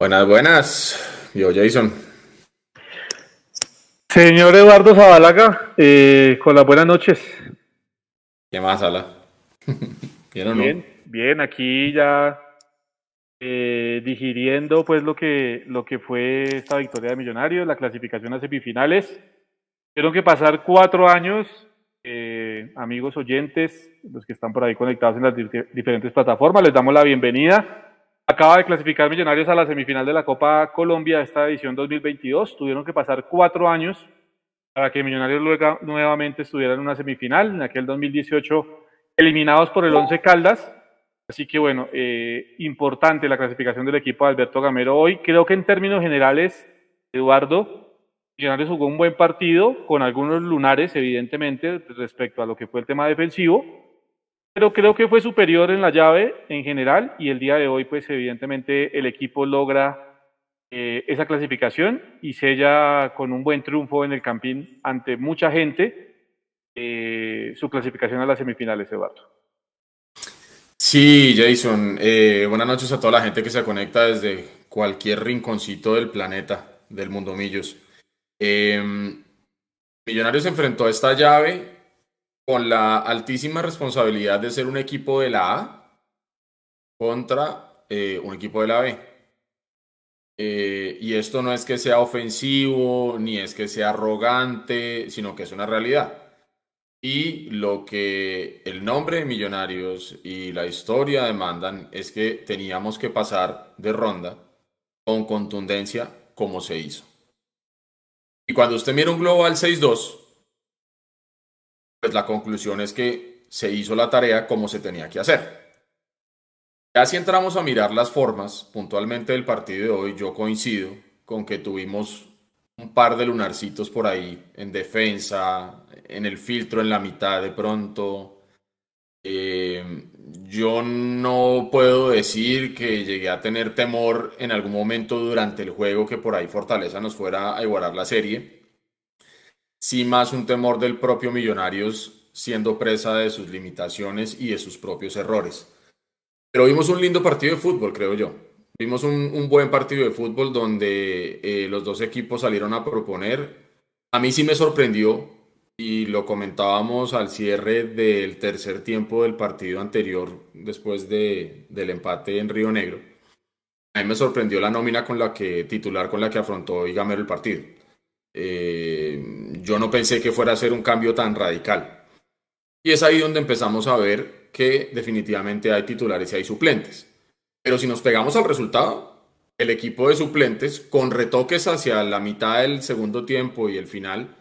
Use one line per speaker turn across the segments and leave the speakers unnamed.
Buenas, buenas. Yo, Jason.
Señor Eduardo Zabalaga, eh, con las buenas noches.
¿Qué más, Ala?
¿Bien o no? Bien, bien, aquí ya eh, digiriendo pues lo que, lo que fue esta victoria de Millonarios, la clasificación a semifinales. Tuvieron que pasar cuatro años, eh, amigos oyentes, los que están por ahí conectados en las diferentes plataformas, les damos la bienvenida Acaba de clasificar Millonarios a la semifinal de la Copa Colombia, esta edición 2022. Tuvieron que pasar cuatro años para que Millonarios luego, nuevamente estuviera en una semifinal. En aquel 2018, eliminados por el Once Caldas. Así que bueno, eh, importante la clasificación del equipo de Alberto Gamero hoy. Creo que en términos generales, Eduardo, Millonarios jugó un buen partido, con algunos lunares, evidentemente, respecto a lo que fue el tema defensivo pero creo que fue superior en la llave en general y el día de hoy, pues evidentemente el equipo logra eh, esa clasificación y sella con un buen triunfo en el Campín ante mucha gente eh, su clasificación a las semifinales, Eduardo.
Sí, Jason, eh, buenas noches a toda la gente que se conecta desde cualquier rinconcito del planeta, del mundo Millos. Em, Millonarios enfrentó esta llave con la altísima responsabilidad de ser un equipo de la A contra eh, un equipo de la B. Eh, y esto no es que sea ofensivo, ni es que sea arrogante, sino que es una realidad. Y lo que el nombre de Millonarios y la historia demandan es que teníamos que pasar de ronda con contundencia como se hizo. Y cuando usted mira un global 6-2, pues la conclusión es que se hizo la tarea como se tenía que hacer. Ya si entramos a mirar las formas puntualmente del partido de hoy, yo coincido con que tuvimos un par de lunarcitos por ahí en defensa, en el filtro en la mitad de pronto. Eh, yo no puedo decir que llegué a tener temor en algún momento durante el juego que por ahí Fortaleza nos fuera a igualar la serie sí más un temor del propio Millonarios siendo presa de sus limitaciones y de sus propios errores. Pero vimos un lindo partido de fútbol, creo yo. Vimos un, buen partido de fútbol donde eh, los dos equipos salieron a proponer. A mí sí me sorprendió y lo comentábamos al cierre del tercer tiempo del partido anterior, después de, del empate en Río Negro. A mí me sorprendió la nómina con la que titular con la que afrontó Igamero el partido. Eh, yo no pensé que fuera a ser un cambio tan radical. Y es ahí donde empezamos a ver que definitivamente hay titulares y hay suplentes. Pero si nos pegamos al resultado, el equipo de suplentes, con retoques hacia la mitad del segundo tiempo y el final,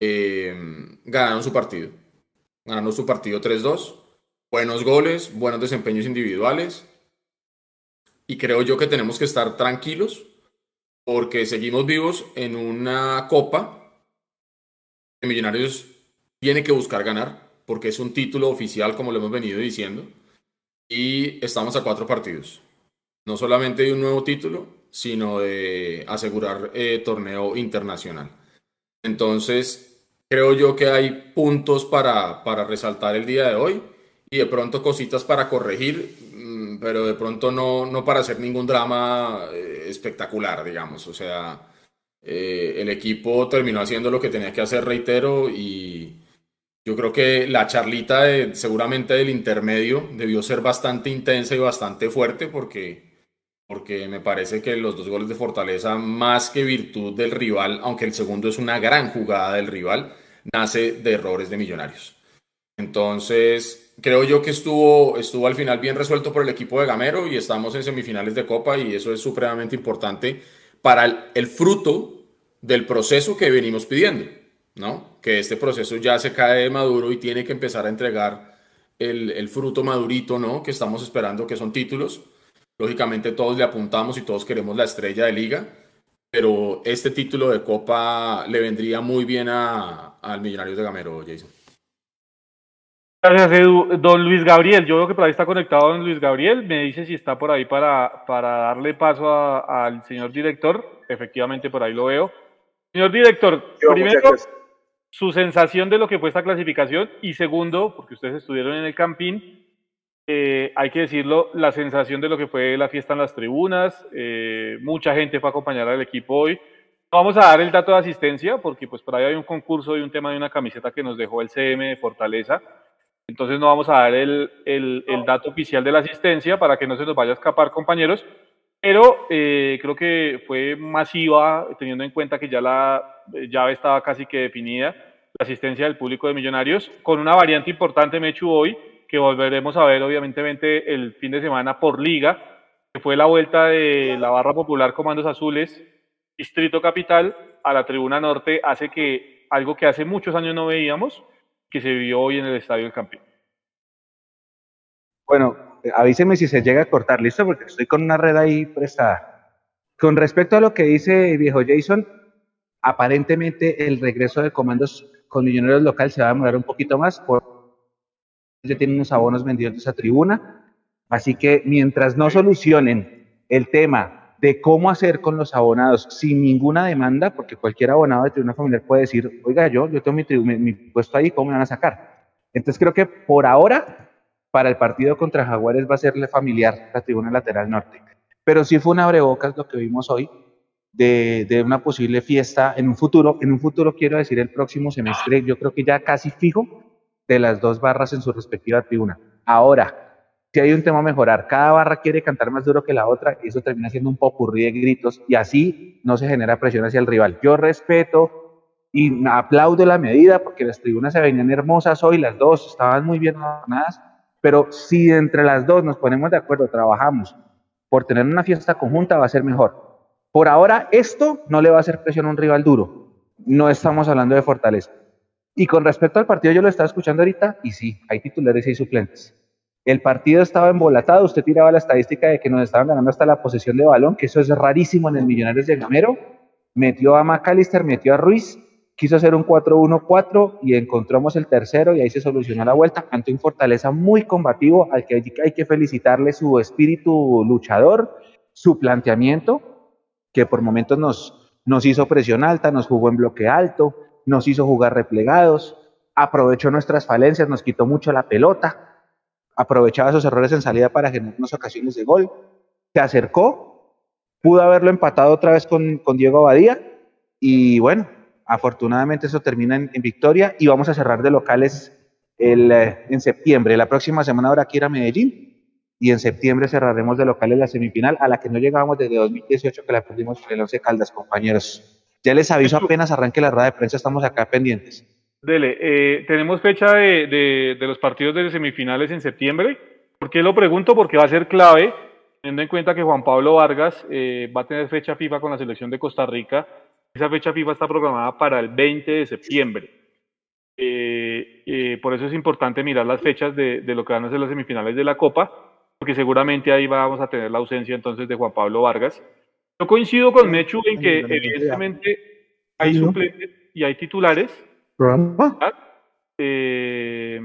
eh, ganaron su partido. Ganaron su partido 3-2. Buenos goles, buenos desempeños individuales. Y creo yo que tenemos que estar tranquilos porque seguimos vivos en una copa que Millonarios tiene que buscar ganar, porque es un título oficial, como lo hemos venido diciendo, y estamos a cuatro partidos. No solamente de un nuevo título, sino de asegurar eh, torneo internacional. Entonces, creo yo que hay puntos para, para resaltar el día de hoy y de pronto cositas para corregir pero de pronto no, no para hacer ningún drama eh, espectacular, digamos. O sea, eh, el equipo terminó haciendo lo que tenía que hacer, reitero, y yo creo que la charlita de, seguramente del intermedio debió ser bastante intensa y bastante fuerte porque, porque me parece que los dos goles de Fortaleza, más que virtud del rival, aunque el segundo es una gran jugada del rival, nace de errores de millonarios. Entonces, creo yo que estuvo, estuvo al final bien resuelto por el equipo de Gamero y estamos en semifinales de Copa y eso es supremamente importante para el, fruto del proceso que venimos pidiendo, ¿no? Que este proceso ya se cae de maduro y tiene que empezar a entregar el, fruto madurito, ¿no? Que estamos esperando, que son títulos. Lógicamente todos le apuntamos y todos queremos la estrella de liga, pero este título de Copa le vendría muy bien a, al Millonarios de Gamero, Jason.
Gracias, Edu. Don Luis Gabriel, yo veo que por ahí está conectado don Luis Gabriel. Me dice si está por ahí para, para darle paso al señor director. Efectivamente, por ahí lo veo. Señor director, primero, su sensación de lo que fue esta clasificación y segundo, porque ustedes estuvieron en el Campín, eh, hay que decirlo, la sensación de lo que fue la fiesta en las tribunas, eh, mucha gente fue a acompañar al equipo hoy. No vamos a dar el dato de asistencia porque pues por ahí hay un concurso y un tema de una camiseta que nos dejó el CM de Fortaleza. Entonces no vamos a dar el, el, el dato oficial de la asistencia para que no se nos vaya a escapar compañeros, pero eh, creo que fue masiva teniendo en cuenta que ya la llave estaba casi que definida, la asistencia del público de Millonarios, con una variante importante Mechu hoy, que volveremos a ver obviamente el fin de semana por liga, que fue la vuelta de la barra popular Comandos Azules, Distrito Capital, a la Tribuna Norte, hace que algo que hace muchos años no veíamos, que se vio hoy en el Estadio del Campeón.
Bueno, avíseme si se llega a cortar, ¿listo? Porque estoy con una red ahí prestada. Con respecto a lo que dice viejo Jason, aparentemente el regreso de comandos con millonarios local se va a demorar un poquito más por ya tienen unos abonos vendidos de esa tribuna. Así que mientras no solucionen el tema de cómo hacer con los abonados sin ninguna demanda, porque cualquier abonado de tribuna familiar puede decir, oiga, yo, yo tengo mi, mi, puesto ahí, ¿cómo me van a sacar? Entonces creo que por ahora, para el partido contra Jaguares va a serle familiar la tribuna lateral norte. Pero sí fue un abrebocas lo que vimos hoy de, de una posible fiesta en un futuro. En un futuro quiero decir el próximo semestre, yo creo que ya casi fijo, de las dos barras en su respectiva tribuna. Ahora, si hay un tema a mejorar, cada barra quiere cantar más duro que la otra y eso termina siendo un popurrí de gritos y así no se genera presión hacia el rival. Yo respeto y aplaudo la medida porque las tribunas se venían hermosas hoy, las dos estaban muy bien adornadas, pero si entre las dos nos ponemos de acuerdo, trabajamos por tener una fiesta conjunta, va a ser mejor. Por ahora, esto no le va a hacer presión a un rival duro. No estamos hablando de fortaleza. Y con respecto al partido, yo lo estaba escuchando ahorita, y sí, hay titulares y hay suplentes. El partido estaba embolatado, usted tiraba la estadística de que nos estaban ganando hasta la posesión de balón, que eso es rarísimo en el Millonarios de Gamero. Metió a McAllister, metió a Ruiz, quiso hacer un 4-1-4 y encontramos el tercero y ahí se solucionó la vuelta. Ante un Fortaleza muy combativo al que hay que felicitarle su espíritu luchador, su planteamiento, que por momentos nos, nos hizo presión alta, nos jugó en bloque alto, nos hizo jugar replegados, aprovechó nuestras falencias, nos quitó mucho la pelota, aprovechaba esos errores en salida para generarnos ocasiones de gol, se acercó, pudo haberlo empatado otra vez con, con Diego Abadía y bueno, afortunadamente eso termina en, victoria y vamos a cerrar de locales el, eh, en septiembre. La próxima semana habrá que ir a Medellín y en septiembre cerraremos de locales la semifinal a la que no llegábamos desde 2018 que la perdimos en el Once Caldas, compañeros. Ya les aviso apenas arranque la rueda de prensa, estamos acá pendientes.
Dele, eh, tenemos fecha de, los partidos de semifinales en septiembre. ¿Por qué lo pregunto? Porque va a ser clave, teniendo en cuenta que Juan Pablo Vargas eh, va a tener fecha FIFA con la selección de Costa Rica. Esa fecha FIFA está programada para el 20 de septiembre. Eh, por eso es importante mirar las fechas de, de, lo que van a ser las semifinales de la Copa, porque seguramente ahí vamos a tener la ausencia entonces de Juan Pablo Vargas. Yo coincido con Mechu en que evidentemente hay suplentes y hay titulares. Eh,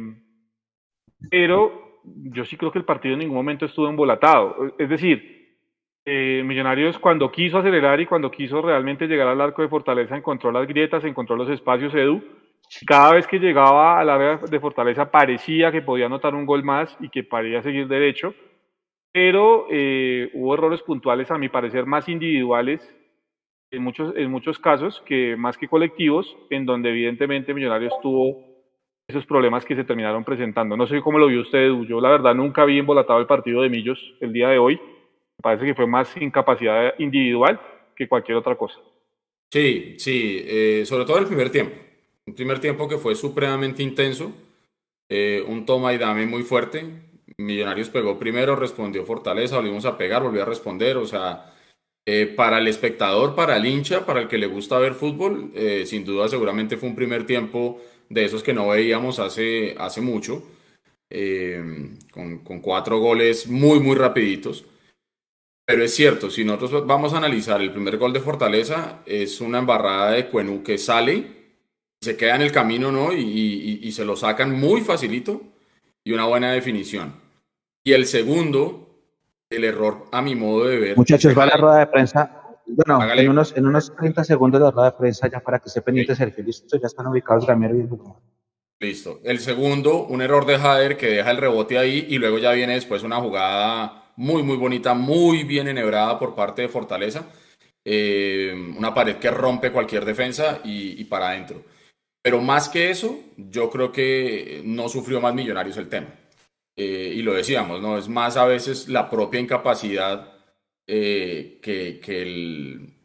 pero yo sí creo que el partido en ningún momento estuvo embolatado. Es decir, eh, Millonarios cuando quiso acelerar y cuando quiso realmente llegar al arco de Fortaleza encontró las grietas, encontró los espacios, Edu. Cada vez que llegaba al área de Fortaleza parecía que podía anotar un gol más y que parecía seguir derecho pero eh, hubo errores puntuales, a mi parecer, más individuales en muchos, en muchos casos que más que colectivos, en donde evidentemente Millonarios tuvo esos problemas que se terminaron presentando. No sé cómo lo vio usted, yo la verdad nunca vi embolatado el partido de Millos el día de hoy. Me parece que fue más incapacidad individual que cualquier otra cosa.
Sí, sí, eh, sobre todo el primer tiempo. Un primer tiempo que fue supremamente intenso, eh, un toma y dame muy fuerte, Millonarios pegó primero, respondió Fortaleza, volvimos a pegar, volvió a responder. O sea, eh, para el espectador, para el hincha, para el que le gusta ver fútbol, eh, sin duda seguramente fue un primer tiempo de esos que no veíamos hace, hace mucho, eh, con, cuatro goles muy, muy rapiditos. Pero es cierto, si nosotros vamos a analizar el primer gol de Fortaleza, es una embarrada de Cuenú que sale, se queda en el camino, ¿no? Y, y se lo sacan muy facilito y una buena definición. Y el segundo, el error a mi modo de ver.
Muchachos, va la rueda de prensa. Bueno, en unos, en unos 30 segundos de la rueda de prensa, ya para que esté pendiente Sergio, listo, ya están ubicados Gamero y el
Listo. El segundo, un error de Jader que deja el rebote ahí y luego ya viene después una jugada muy, muy bonita, muy bien enhebrada por parte de Fortaleza. Eh, una pared que rompe cualquier defensa y, para adentro. Pero más que eso, yo creo que no sufrió más Millonarios el tema. Eh, y lo decíamos, ¿no? Es más a veces la propia incapacidad eh, que, que, el,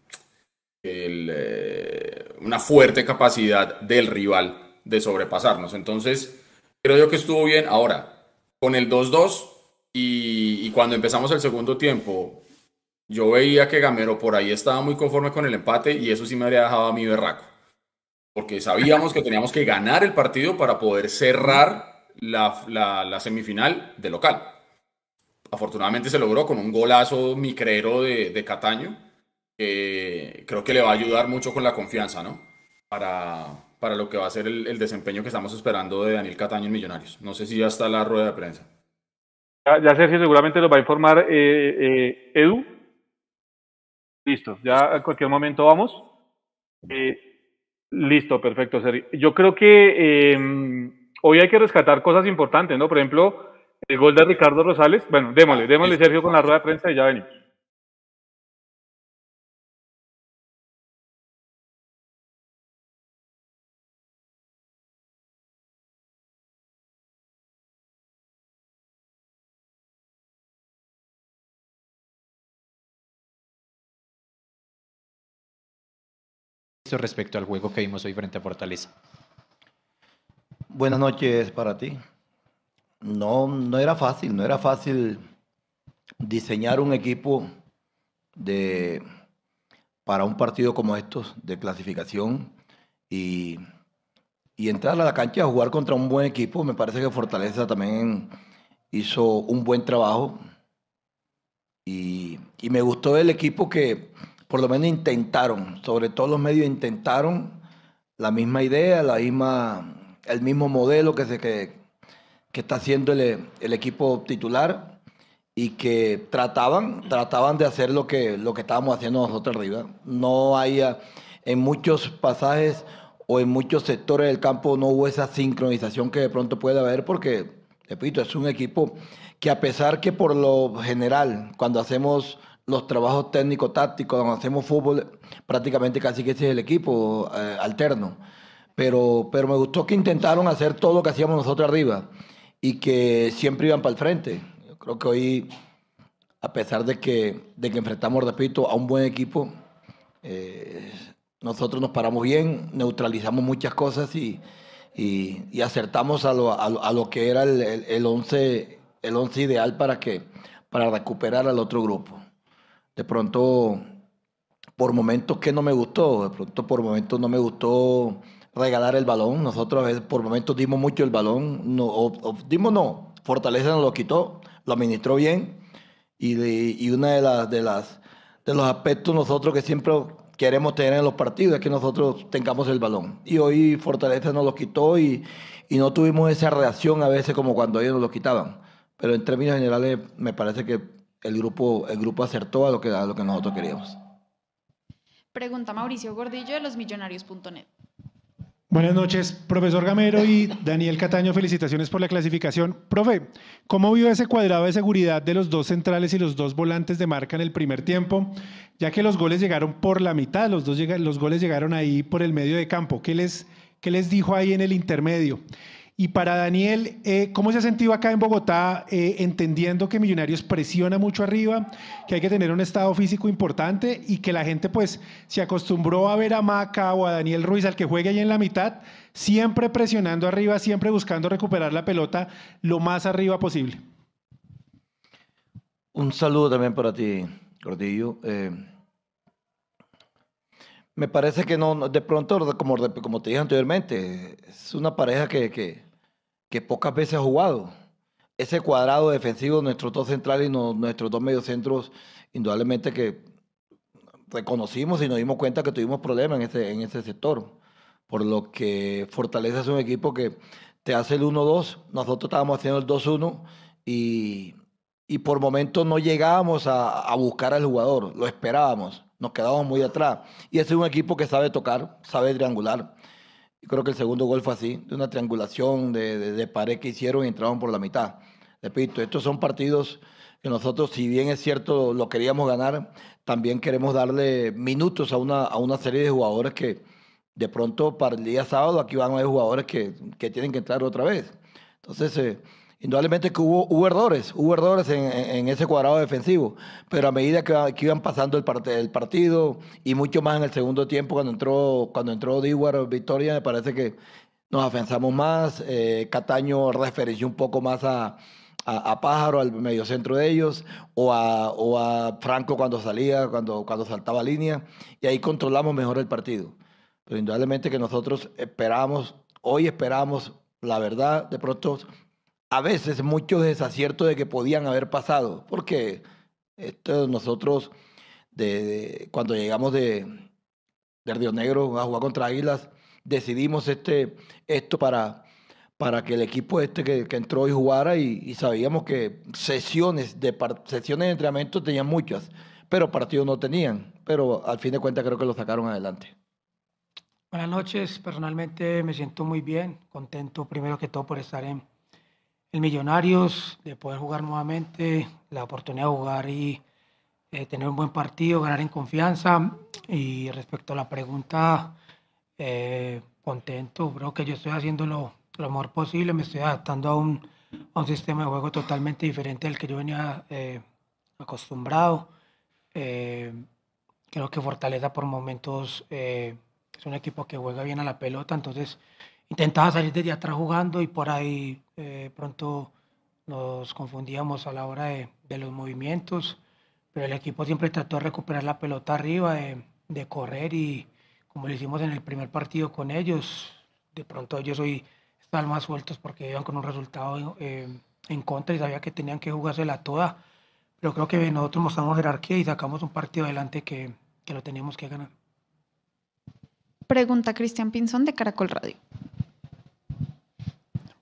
una fuerte capacidad del rival de sobrepasarnos. Entonces, creo yo que estuvo bien. Ahora, con el 2-2 y, cuando empezamos el segundo tiempo, yo veía que Gamero por ahí estaba muy conforme con el empate y eso sí me habría dejado a mí berraco. Porque sabíamos que teníamos que ganar el partido para poder cerrar la, semifinal de local. Afortunadamente se logró con un golazo micrero de, de Cataño, que creo que le va a ayudar mucho con la confianza, ¿no? Para, para lo que va a ser el, desempeño que estamos esperando de Daniel Cataño en Millonarios. No sé si ya está la rueda de prensa.
Ya, ya Sergio seguramente lo va a informar eh, eh, Edu. Listo, ya a cualquier momento vamos. Eh, listo, perfecto, Sergio. Yo creo que em, hoy hay que rescatar cosas importantes, ¿no? Por ejemplo, el gol de Ricardo Rosales. Bueno, démosle, démosle, Sergio, con la rueda de prensa y ya venimos.
respecto al juego que vimos hoy frente a Fortaleza.
Buenas noches para ti. No, no era fácil, no era fácil diseñar un equipo de, para un partido como estos de clasificación y, y entrar a la cancha a jugar contra un buen equipo. Me parece que Fortaleza también hizo un buen trabajo y, y me gustó el equipo que por lo menos intentaron, sobre todo los medios intentaron la misma idea, la misma, el mismo modelo que, se, que, que está haciendo el, el, equipo titular y que trataban, trataban de hacer lo que, lo que estábamos haciendo nosotros arriba. No hay, en muchos pasajes o en muchos sectores del campo no hubo esa sincronización que de pronto puede haber porque, repito, es un equipo que a pesar que por lo general, cuando hacemos los trabajos técnicos tácticos, cuando hacemos fútbol, prácticamente casi que ese es el equipo eh, alterno. Pero, pero me gustó que intentaron hacer todo lo que hacíamos nosotros arriba y que siempre iban para el frente. Yo creo que hoy, a pesar de que, de que enfrentamos, repito, a un buen equipo, eh, nosotros nos paramos bien, neutralizamos muchas cosas y, y, acertamos a lo, a, lo, que era el, el, once, el once ideal para, que, para recuperar al otro grupo de pronto por momentos que no me gustó, de pronto por momentos no me gustó regalar el balón. Nosotros por momentos dimos mucho el balón, no, o, dimos no, Fortaleza nos lo quitó, lo administró bien y, de, y una de las, de las de los aspectos nosotros que siempre queremos tener en los partidos es que nosotros tengamos el balón. Y hoy Fortaleza nos lo quitó y, y no tuvimos esa reacción a veces como cuando ellos nos lo quitaban. Pero en términos generales me parece que el grupo, el grupo acertó a lo que, a lo que nosotros queríamos.
Pregunta Mauricio Gordillo de losmillonarios.net.
Buenas noches, profesor Gamero y Daniel Cataño, felicitaciones por la clasificación. Profe, ¿cómo vio ese cuadrado de seguridad de los dos centrales y los dos volantes de marca en el primer tiempo? Ya que los goles llegaron por la mitad, los, dos los goles llegaron ahí por el medio de campo. ¿Qué les, qué les dijo ahí en el intermedio? Y para Daniel, eh, ¿cómo se ha sentido acá en Bogotá, eh, entendiendo que Millonarios presiona mucho arriba, que hay que tener un estado físico importante y que la gente pues se acostumbró a ver a Maca o a Daniel Ruiz, al que juegue ahí en la mitad, siempre presionando arriba, siempre buscando recuperar la pelota lo más arriba posible?
Un saludo también para ti, Gordillo. Eh, me parece que no, de pronto, como, te dije anteriormente, es una pareja que que pocas veces ha jugado. Ese cuadrado defensivo, nuestros dos centrales y nuestros dos mediocentros, indudablemente que reconocimos y nos dimos cuenta que tuvimos problemas en ese, en sector. Por lo que Fortaleza es un equipo que te hace el 1-2, nosotros estábamos haciendo el 2-1 y, y, por momentos no llegábamos a, a, buscar al jugador, lo esperábamos, nos quedábamos muy atrás. Y ese es un equipo que sabe tocar, sabe triangular Creo que el segundo gol fue así, de una triangulación de, de, pared que hicieron y entraron por la mitad. Repito, estos son partidos que nosotros, si bien es cierto, lo queríamos ganar, también queremos darle minutos a una, a una serie de jugadores que de pronto para el día sábado aquí van a haber jugadores que, que tienen que entrar otra vez. Entonces, eh, Indudablemente que hubo, hubo errores, hubo errores en, ese cuadrado defensivo, pero a medida que, iban pasando el, el, partido y mucho más en el segundo tiempo cuando entró cuando entró Diwar Victoria, me parece que nos afianzamos más, eh, Cataño referenció un poco más a, a, Pájaro, al mediocentro de ellos, o a, o a Franco cuando salía, cuando, cuando saltaba línea, y ahí controlamos mejor el partido. Pero indudablemente que nosotros esperamos, hoy esperamos, la verdad, de pronto a veces muchos desaciertos de que podían haber pasado, porque esto nosotros, de, cuando llegamos de, de, Río Negro a jugar contra Águilas, decidimos este, esto para, para que el equipo este que, que entró y jugara y, sabíamos que sesiones de, sesiones de entrenamiento tenían muchas, pero partidos no tenían, pero al fin de cuentas creo que lo sacaron adelante.
Buenas noches, personalmente me siento muy bien, contento primero que todo por estar en el Millonarios, de poder jugar nuevamente, la oportunidad de jugar y eh, tener un buen partido, ganar en confianza. Y respecto a la pregunta, eh, contento, creo que yo estoy haciendo lo, mejor posible, me estoy adaptando a un, a un, sistema de juego totalmente diferente al que yo venía eh, acostumbrado. creo que Fortaleza por momentos es un equipo que juega bien a la pelota, entonces intentaba salir desde atrás jugando y por ahí eh, pronto nos confundíamos a la hora de, de, los movimientos, pero el equipo siempre trató de recuperar la pelota arriba, de, de, correr y como lo hicimos en el primer partido con ellos, de pronto ellos hoy estaban más sueltos porque iban con un resultado eh, en contra y sabía que tenían que jugársela toda, pero creo que nosotros mostramos jerarquía y sacamos un partido adelante que, que lo teníamos que ganar.
Pregunta Cristian Pinzón de Caracol Radio.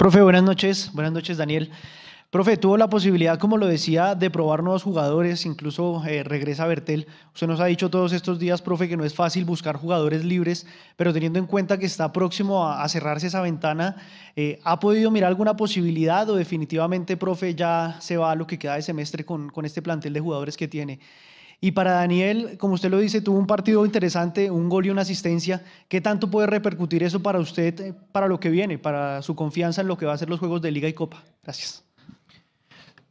Profe, buenas noches. Buenas noches, Daniel. Profe, tuvo la posibilidad, como lo decía, de probar nuevos jugadores, incluso eh, regresa Bertel. Usted nos ha dicho todos estos días, profe, que no es fácil buscar jugadores libres, pero teniendo en cuenta que está próximo a, cerrarse esa ventana, eh, ¿ha podido mirar alguna posibilidad o definitivamente, profe, ya se va a lo que queda de semestre con, con este plantel de jugadores que tiene? Y para Daniel, como usted lo dice, tuvo un partido interesante, un gol y una asistencia. ¿Qué tanto puede repercutir eso para usted, eh, para lo que viene, para su confianza en lo que va a ser los juegos de Liga y Copa? Gracias.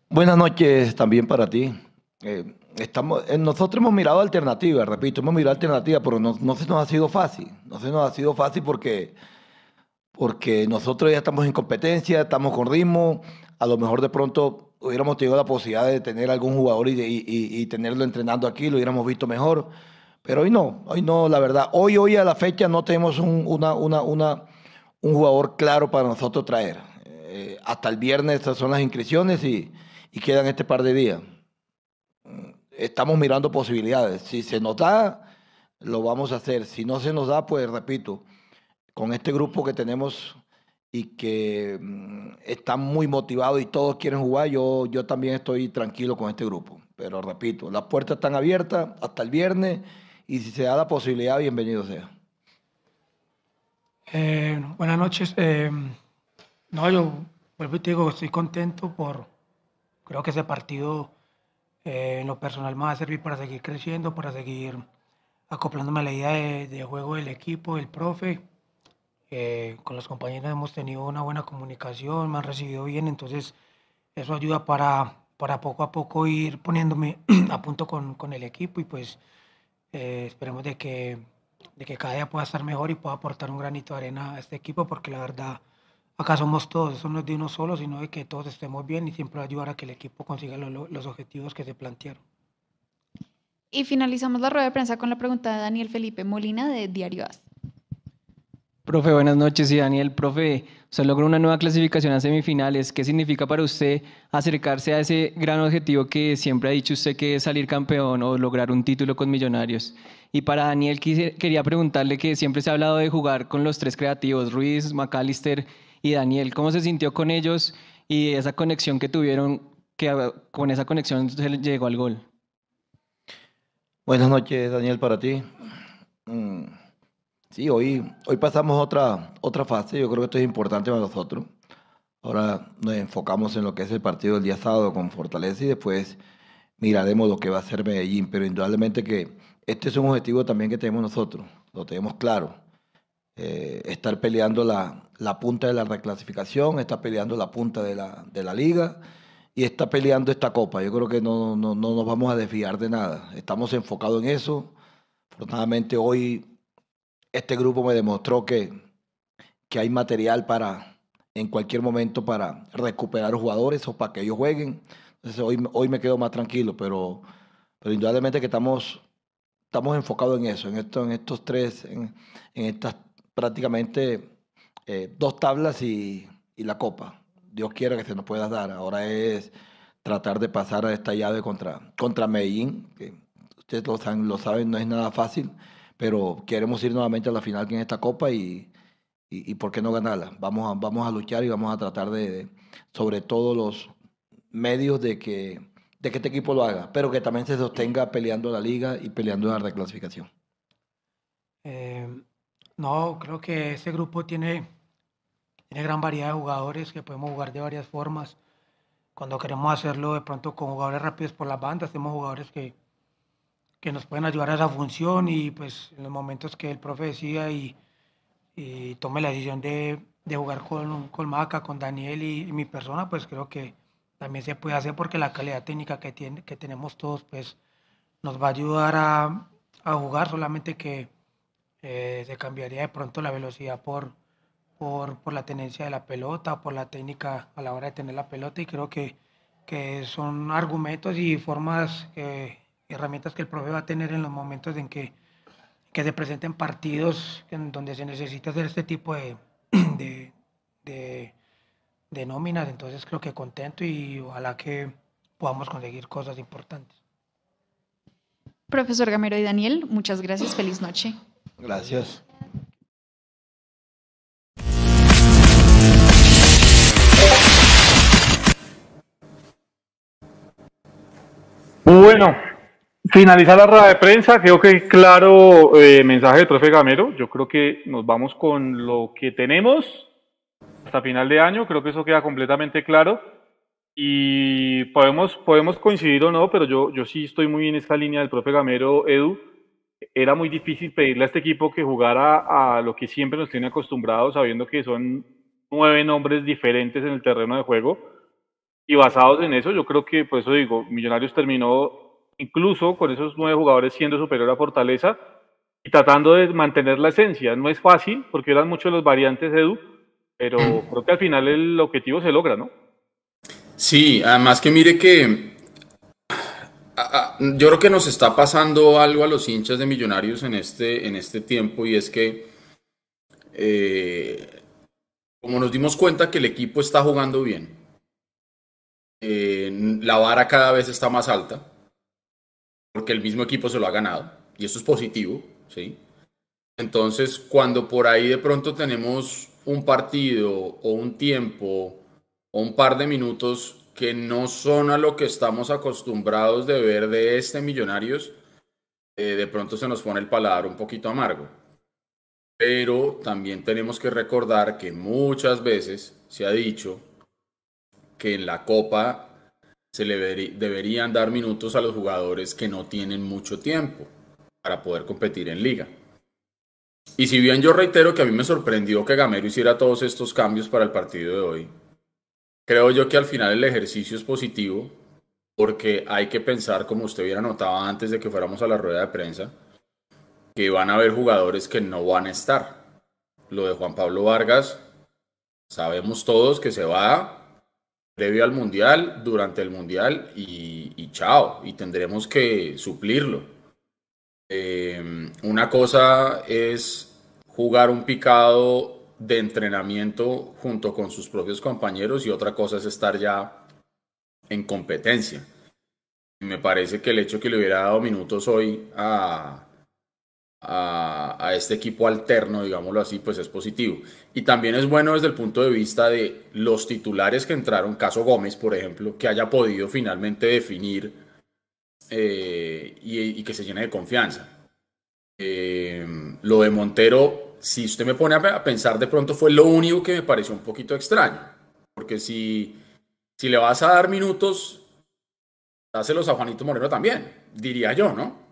Buenas noches también para ti. Eh, estamos, eh, nosotros hemos mirado alternativas, repito, hemos mirado alternativas, pero no, no se nos ha sido fácil. No se nos ha sido fácil porque, porque nosotros ya estamos en competencia, estamos con ritmo. A lo mejor de pronto hubiéramos tenido la posibilidad de tener algún jugador y, tenerlo entrenando aquí, lo hubiéramos visto mejor. Pero hoy no, hoy no, la verdad. Hoy, hoy a la fecha no tenemos un, una, una, una, un jugador claro para nosotros traer. Eh, hasta el viernes estas son las inscripciones y, y quedan este par de días. Estamos mirando posibilidades. Si se nos da, lo vamos a hacer. Si no se nos da, pues repito, con este grupo que tenemos y que mm, están muy motivados y todos quieren jugar, yo, yo también estoy tranquilo con este grupo. Pero repito, las puertas están abiertas hasta el viernes y si se da la posibilidad, bienvenido sea.
Eh, buenas noches. Eh, no, yo vuelvo y te digo, estoy contento por, creo que ese partido eh, en lo personal me va a servir para seguir creciendo, para seguir acoplándome a la idea de, de juego del equipo, del profe eh, con los compañeros hemos tenido una buena comunicación, me han recibido bien, entonces eso ayuda para, para poco a poco ir poniéndome a punto con, con el equipo y pues eh, esperemos de que, de que cada día pueda estar mejor y pueda aportar un granito de arena a este equipo porque la verdad acá somos todos, eso no es de uno solo, sino de que todos estemos bien y siempre ayudar a que el equipo consiga los objetivos que se plantearon.
Y finalizamos la rueda de prensa con la pregunta de Daniel Felipe Molina de Diario AS.
Profe, buenas noches. Y Daniel, profe, usted logró una nueva clasificación a semifinales. ¿Qué significa para usted acercarse a ese gran objetivo que siempre ha dicho usted que es salir campeón o lograr un título con Millonarios? Y para Daniel quería preguntarle que siempre se ha hablado de jugar con los tres creativos, Ruiz, McAllister y Daniel. ¿Cómo se sintió con ellos y esa conexión que tuvieron, que con esa conexión se llegó al gol?
Buenas noches, Daniel, para ti. Mm, Sí, hoy, hoy pasamos otra, otra fase. Yo creo que esto es importante para nosotros. Ahora nos enfocamos en lo que es el partido del día sábado con Fortaleza y después miraremos lo que va a hacer Medellín. Pero indudablemente que este es un objetivo también que tenemos nosotros, lo tenemos claro. Eh, estar peleando la, la, punta de la reclasificación, está peleando la punta de la, de la liga y está peleando esta copa. Yo creo que no, no, no nos vamos a desviar de nada. Estamos enfocados en eso. Afortunadamente hoy este grupo me demostró que, que hay material para en cualquier momento para recuperar jugadores o para que ellos jueguen. Entonces hoy, hoy me quedo más tranquilo, pero, pero indudablemente que estamos, estamos enfocados en eso, en, esto, en estos tres, en, en estas prácticamente eh, dos tablas y, la copa. Dios quiera que se nos pueda dar. Ahora es tratar de pasar a esta llave contra, contra Medellín, que ustedes lo saben, lo saben, no es nada fácil, pero queremos ir nuevamente a la final en esta copa y, y, por qué no ganarla. Vamos a, vamos a luchar y vamos a tratar de, sobre todos los medios de que, de que este equipo lo haga, pero que también se sostenga peleando la liga y peleando la reclasificación.
Eh, no, creo que este grupo tiene, tiene gran variedad de jugadores que podemos jugar de varias formas. Cuando queremos hacerlo de pronto con jugadores rápidos por las bandas, tenemos jugadores que, que nos pueden ayudar a esa función y pues en los momentos que el profe decida y, y tome la decisión de, de jugar con, con Maca, con Daniel y, mi persona, pues creo que también se puede hacer porque la calidad técnica que, tiene, que tenemos todos pues nos va a ayudar a, a jugar, solamente que eh, se cambiaría de pronto la velocidad por, por, por, la tenencia de la pelota, por la técnica a la hora de tener la pelota y creo que, que son argumentos y formas, eh, herramientas que el profe va a tener en los momentos en que, que se presenten partidos en donde se necesita hacer este tipo de, de, de, de nóminas, entonces creo que contento y ojalá que podamos conseguir cosas importantes.
Profesor Gamero y Daniel, muchas gracias, feliz noche.
Gracias.
Bueno, finalizar la rueda de prensa, creo que claro eh, mensaje del profe Gamero, yo creo que nos vamos con lo que tenemos hasta final de año, creo que eso queda completamente claro. Y podemos, podemos coincidir o no, pero yo, yo sí estoy muy en esta línea del profe Gamero, Edu, era muy difícil pedirle a este equipo que jugara a lo que siempre nos tiene acostumbrados, sabiendo que son nueve nombres diferentes en el terreno de juego. Y basados en eso, yo creo que, por eso digo, Millonarios terminó incluso con esos nueve jugadores siendo superior a Fortaleza y tratando de mantener la esencia. No es fácil, porque eran muchos los variantes, Edu, pero creo que al final el objetivo se logra, ¿no?
Sí, además que mire que yo creo que nos está pasando algo a los hinchas de Millonarios en este, en este tiempo y es que eh, como nos dimos cuenta que el equipo está jugando bien, eh, la vara cada vez está más alta porque el mismo equipo se lo ha ganado y eso es positivo, ¿sí? Entonces, cuando por ahí de pronto tenemos un partido o un tiempo o un par de minutos que no son a lo que estamos acostumbrados de ver de este Millonarios, eh, de pronto se nos pone el paladar un poquito amargo. Pero también tenemos que recordar que muchas veces se ha dicho que en la Copa se le deberían dar minutos a los jugadores que no tienen mucho tiempo para poder competir en liga. Y si bien yo reitero que a mí me sorprendió que Gamero hiciera todos estos cambios para el partido de hoy, Creo yo que al final el ejercicio es positivo porque hay que pensar, como usted hubiera notado antes de que fuéramos a la rueda de prensa, que van a haber jugadores que no van a estar. Lo de Juan Pablo Vargas, sabemos todos que se va previo al Mundial, durante el Mundial y, chao, y tendremos que suplirlo. Eh, una cosa es jugar un picado de entrenamiento junto con sus propios compañeros y otra cosa es estar ya en competencia. Me parece que el hecho que le hubiera dado minutos hoy a, a, este equipo alterno, digámoslo así, pues es positivo. Y también es bueno desde el punto de vista de los titulares que entraron, caso Gómez, por ejemplo, que haya podido finalmente definir eh, y, que se llene de confianza. Eh, lo de Montero si usted me pone a pensar, de pronto fue lo único que me pareció un poquito extraño. Porque si, si le vas a dar minutos, dáselos a Juanito Moreno también, diría yo, ¿no?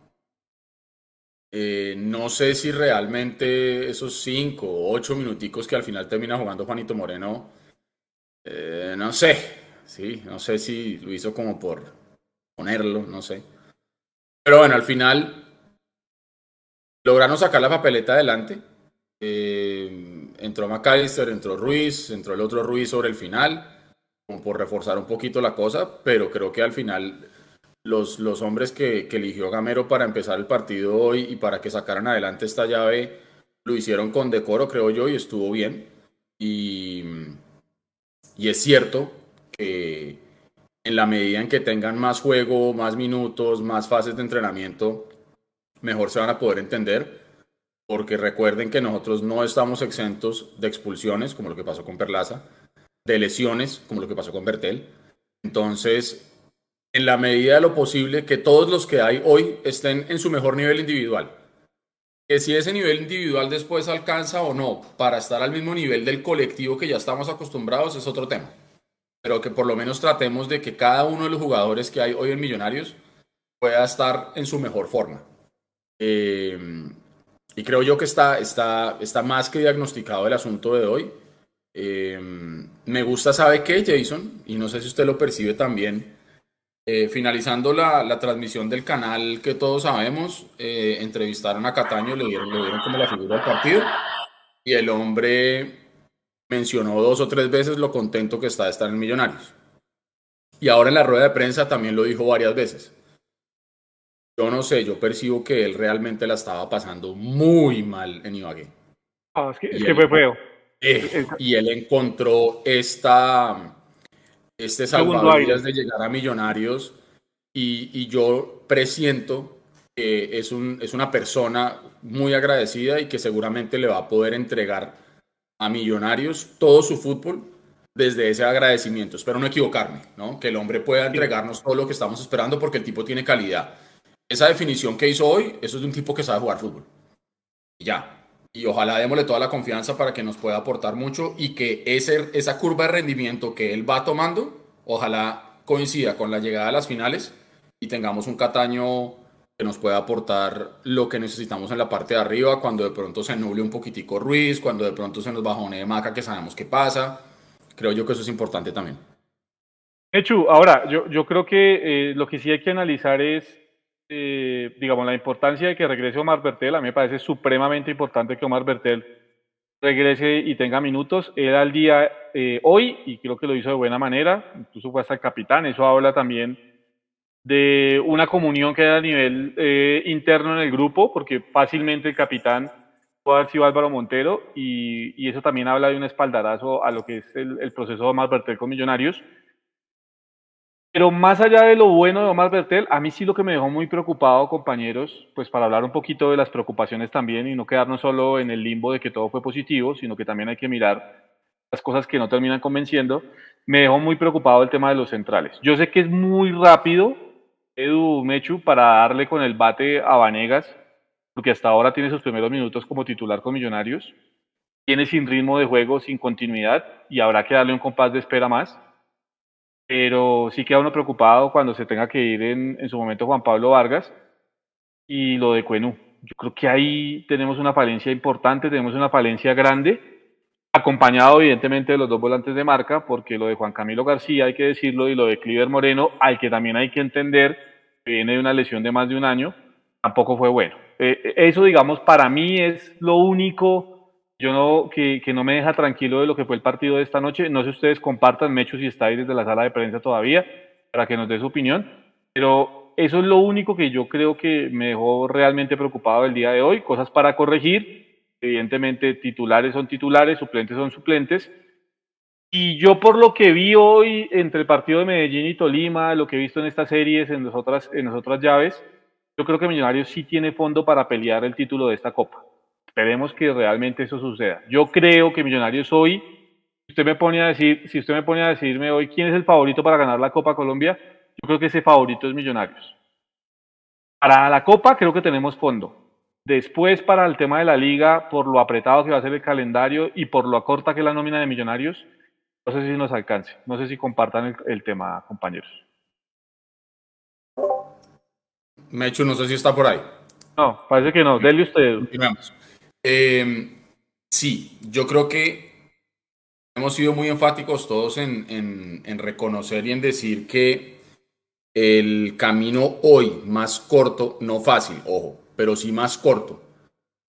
Eh, no sé si realmente esos cinco o ocho minuticos que al final termina jugando Juanito Moreno, eh, no sé, sí, no sé si lo hizo como por ponerlo, no sé. Pero bueno, al final lograron sacar la papeleta adelante. Eh, entró McAllister, entró Ruiz, entró el otro Ruiz sobre el final, como por reforzar un poquito la cosa, pero creo que al final los, los hombres que, que eligió Gamero para empezar el partido hoy y para que sacaran adelante esta llave lo hicieron con decoro, creo yo, y estuvo bien. Y, y es cierto que en la medida en que tengan más juego, más minutos, más fases de entrenamiento, mejor se van a poder entender, porque recuerden que nosotros no estamos exentos de expulsiones, como lo que pasó con Perlaza, de lesiones, como lo que pasó con Bertel. Entonces, en la medida de lo posible, que todos los que hay hoy estén en su mejor nivel individual. Que si ese nivel individual después alcanza o no para estar al mismo nivel del colectivo que ya estamos acostumbrados es otro tema. Pero que por lo menos tratemos de que cada uno de los jugadores que hay hoy en Millonarios pueda estar en su mejor forma. Eh, y creo yo que está, está, está más que diagnosticado el asunto de hoy. Eh, me gusta, ¿sabe qué, Jason? Y no sé si usted lo percibe también. Eh, finalizando la, la, transmisión del canal que todos sabemos, entrevistaron a Cataño, le dieron, le dieron como la figura del partido. Y el hombre mencionó dos o tres veces lo contento que está de estar en Millonarios. Y ahora en la rueda de prensa también lo dijo varias veces. Yo no sé, yo percibo que él realmente la estaba pasando muy mal en Ibagué.
Ah, es que, es que fue feo.
Eh, y él encontró esta, este salvavidas de llegar a Millonarios y, y, yo presiento que es, un, es una persona muy agradecida y que seguramente le va a poder entregar a Millonarios todo su fútbol desde ese agradecimiento. Espero no equivocarme, ¿no? Que el hombre pueda entregarnos todo lo que estamos esperando porque el tipo tiene calidad esa definición que hizo hoy, eso es de un tipo que sabe jugar fútbol. Y ya. Y ojalá démosle toda la confianza para que nos pueda aportar mucho y que ese, esa curva de rendimiento que él va tomando, ojalá coincida con la llegada a las finales y tengamos un Cataño que nos pueda aportar lo que necesitamos en la parte de arriba, cuando de pronto se nuble un poquitico Ruiz, cuando de pronto se nos bajone de Maca, que sabemos qué pasa. Creo yo que eso es importante también.
Hecho, ahora, yo, yo creo que eh, lo que sí hay que analizar es eh, digamos, la importancia de que regrese Omar Bertel, a mí me parece supremamente importante que Omar Bertel regrese y tenga minutos. Era el día eh, hoy y creo que lo hizo de buena manera, incluso fue hasta el capitán. Eso habla también de una comunión que hay a nivel eh, interno en el grupo, porque fácilmente el capitán puede haber sido Álvaro Montero y, y, eso también habla de un espaldarazo a lo que es el, el proceso de Omar Bertel con Millonarios. Pero más allá de lo bueno de Omar Bertel, a mí sí lo que me dejó muy preocupado, compañeros, pues para hablar un poquito de las preocupaciones también y no quedarnos solo en el limbo de que todo fue positivo, sino que también hay que mirar las cosas que no terminan convenciendo, me dejó muy preocupado el tema de los centrales. Yo sé que es muy rápido, Edu Mechu, para darle con el bate a Vanegas, porque hasta ahora tiene sus primeros minutos como titular con Millonarios, tiene sin ritmo de juego, sin continuidad, y habrá que darle un compás de espera más pero sí queda uno preocupado cuando se tenga que ir en, en su momento Juan Pablo Vargas y lo de Cuenú. Yo creo que ahí tenemos una falencia importante, tenemos una falencia grande, acompañado evidentemente de los dos volantes de marca, porque lo de Juan Camilo García hay que decirlo y lo de Cliver Moreno, al que también hay que entender que viene de una lesión de más de un año, tampoco fue bueno. Eh, eso, digamos, para mí es lo único yo no, que, que, no me deja tranquilo de lo que fue el partido de esta noche. No sé ustedes compartan, Mecho, si está ahí desde la sala de prensa todavía, para que nos dé su opinión. Pero eso es lo único que yo creo que me dejó realmente preocupado el día de hoy. Cosas para corregir. Evidentemente, titulares son titulares, suplentes son suplentes. Y yo por lo que vi hoy entre el partido de Medellín y Tolima, lo que he visto en estas series, en las otras, en las otras llaves, yo creo que Millonarios sí tiene fondo para pelear el título de esta Copa. Esperemos que realmente eso suceda. Yo creo que Millonarios hoy, si usted me pone a decir, si usted me pone a decirme hoy quién es el favorito para ganar la Copa Colombia, yo creo que ese favorito es Millonarios. Para la Copa creo que tenemos fondo. Después, para el tema de la liga, por lo apretado que va a ser el calendario y por lo corta que es la nómina de millonarios, no sé si nos alcance. No sé si compartan el, tema, compañeros.
Mechu, no sé si está por ahí.
No, parece que no. Dele usted.
Eh, sí, yo creo que hemos sido muy enfáticos todos en, reconocer y en decir que el camino hoy más corto, no fácil, ojo, pero sí más corto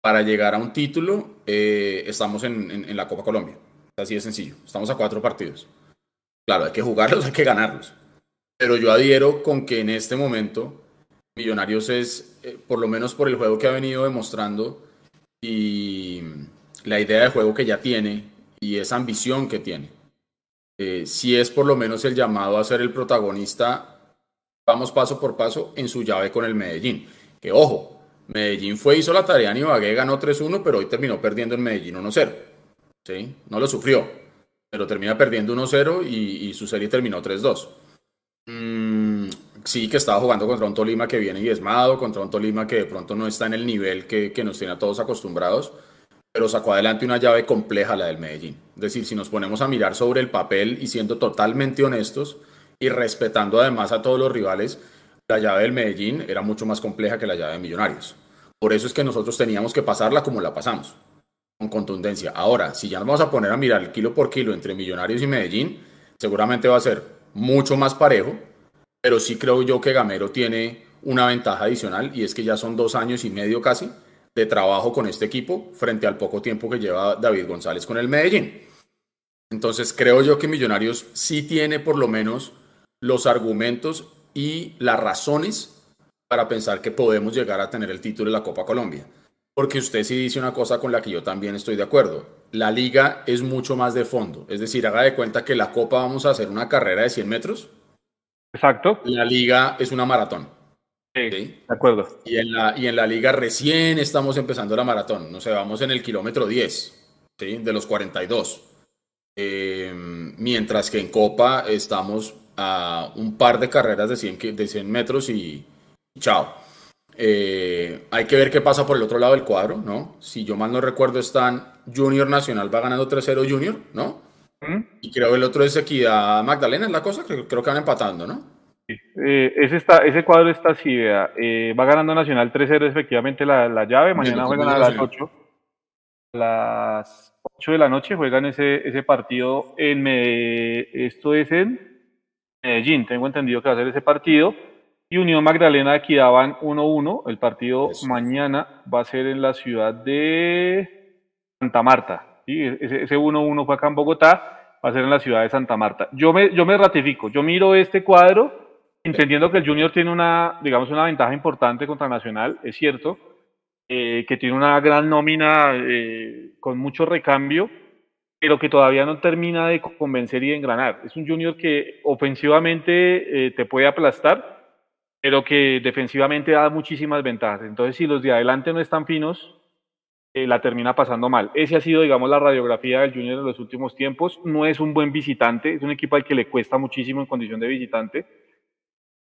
para llegar a un título, eh, estamos en, en, la Copa Colombia. Así de sencillo. Estamos a cuatro partidos. Claro, hay que jugarlos, hay que ganarlos. Pero yo adhiero con que en este momento Millonarios es, eh, por lo menos por el juego que ha venido demostrando y la idea de juego que ya tiene y esa ambición que tiene, eh, si es por lo menos el llamado a ser el protagonista, vamos paso por paso en su llave con el Medellín. Que ojo, Medellín fue, hizo la tarea en Ibagué, ganó 3-1, pero hoy terminó perdiendo en Medellín 1-0. ¿sí? No lo sufrió, pero termina perdiendo 1-0 y, su serie terminó 3-2. Mm, sí, que estaba jugando contra un Tolima que viene diezmado, contra un Tolima que de pronto no está en el nivel que, que nos tiene a todos acostumbrados pero sacó adelante una llave compleja la del Medellín. Es decir, si nos ponemos a mirar sobre el papel y siendo totalmente honestos y respetando además a todos los rivales, la llave del Medellín era mucho más compleja que la llave de Millonarios. Por eso es que nosotros teníamos que pasarla como la pasamos, con contundencia. Ahora, si ya nos vamos a poner a mirar kilo por kilo entre Millonarios y Medellín, seguramente va a ser mucho más parejo, pero sí creo yo que Gamero tiene una ventaja adicional y es que ya son dos años y medio casi de trabajo con este equipo frente al poco tiempo que lleva David González con el Medellín. Entonces creo yo que Millonarios sí tiene por lo menos los argumentos y las razones para pensar que podemos llegar a tener el título de la Copa Colombia. Porque usted sí dice una cosa con la que yo también estoy de acuerdo. La liga es mucho más de fondo. Es decir, haga de cuenta que la Copa vamos a hacer una carrera de 100 metros.
Exacto.
La liga es una maratón.
Sí, de acuerdo.
Y en, la, y en la liga recién estamos empezando la maratón. No sé, vamos en el kilómetro 10, ¿sí? De los 42. Eh, mientras que en Copa estamos a un par de carreras de 100, de 100 metros y, chao. Eh, hay que ver qué pasa por el otro lado del cuadro, ¿no? Si yo mal no recuerdo, están Junior Nacional va ganando 3-0 Junior, ¿no? Y creo el otro es Equidad Magdalena, es la cosa, creo, creo que van empatando, ¿no?
Eh, ese, está, ese cuadro está así, eh, va ganando Nacional 3-0 efectivamente la, la, llave, mañana juegan a las 8. A las 8 de la noche juegan ese, ese partido en esto es en Medellín, tengo entendido que va a ser ese partido. Y Unión Magdalena aquí daban 1-1, el partido mañana va a ser en la ciudad de Santa Marta. ¿Sí? Ese 1-1 fue acá en Bogotá, va a ser en la ciudad de Santa Marta. Yo me, yo me ratifico, yo miro este cuadro Entendiendo que el Junior tiene una, digamos, una ventaja importante contra Nacional, es cierto, eh, que tiene una gran nómina eh, con mucho recambio, pero que todavía no termina de convencer y de engranar. Es un Junior que ofensivamente eh, te puede aplastar, pero que defensivamente da muchísimas ventajas. Entonces, si los de adelante no están finos, la termina pasando mal. Ese ha sido, digamos, la radiografía del Junior en los últimos tiempos. No es un buen visitante, es un equipo al que le cuesta muchísimo en condición de visitante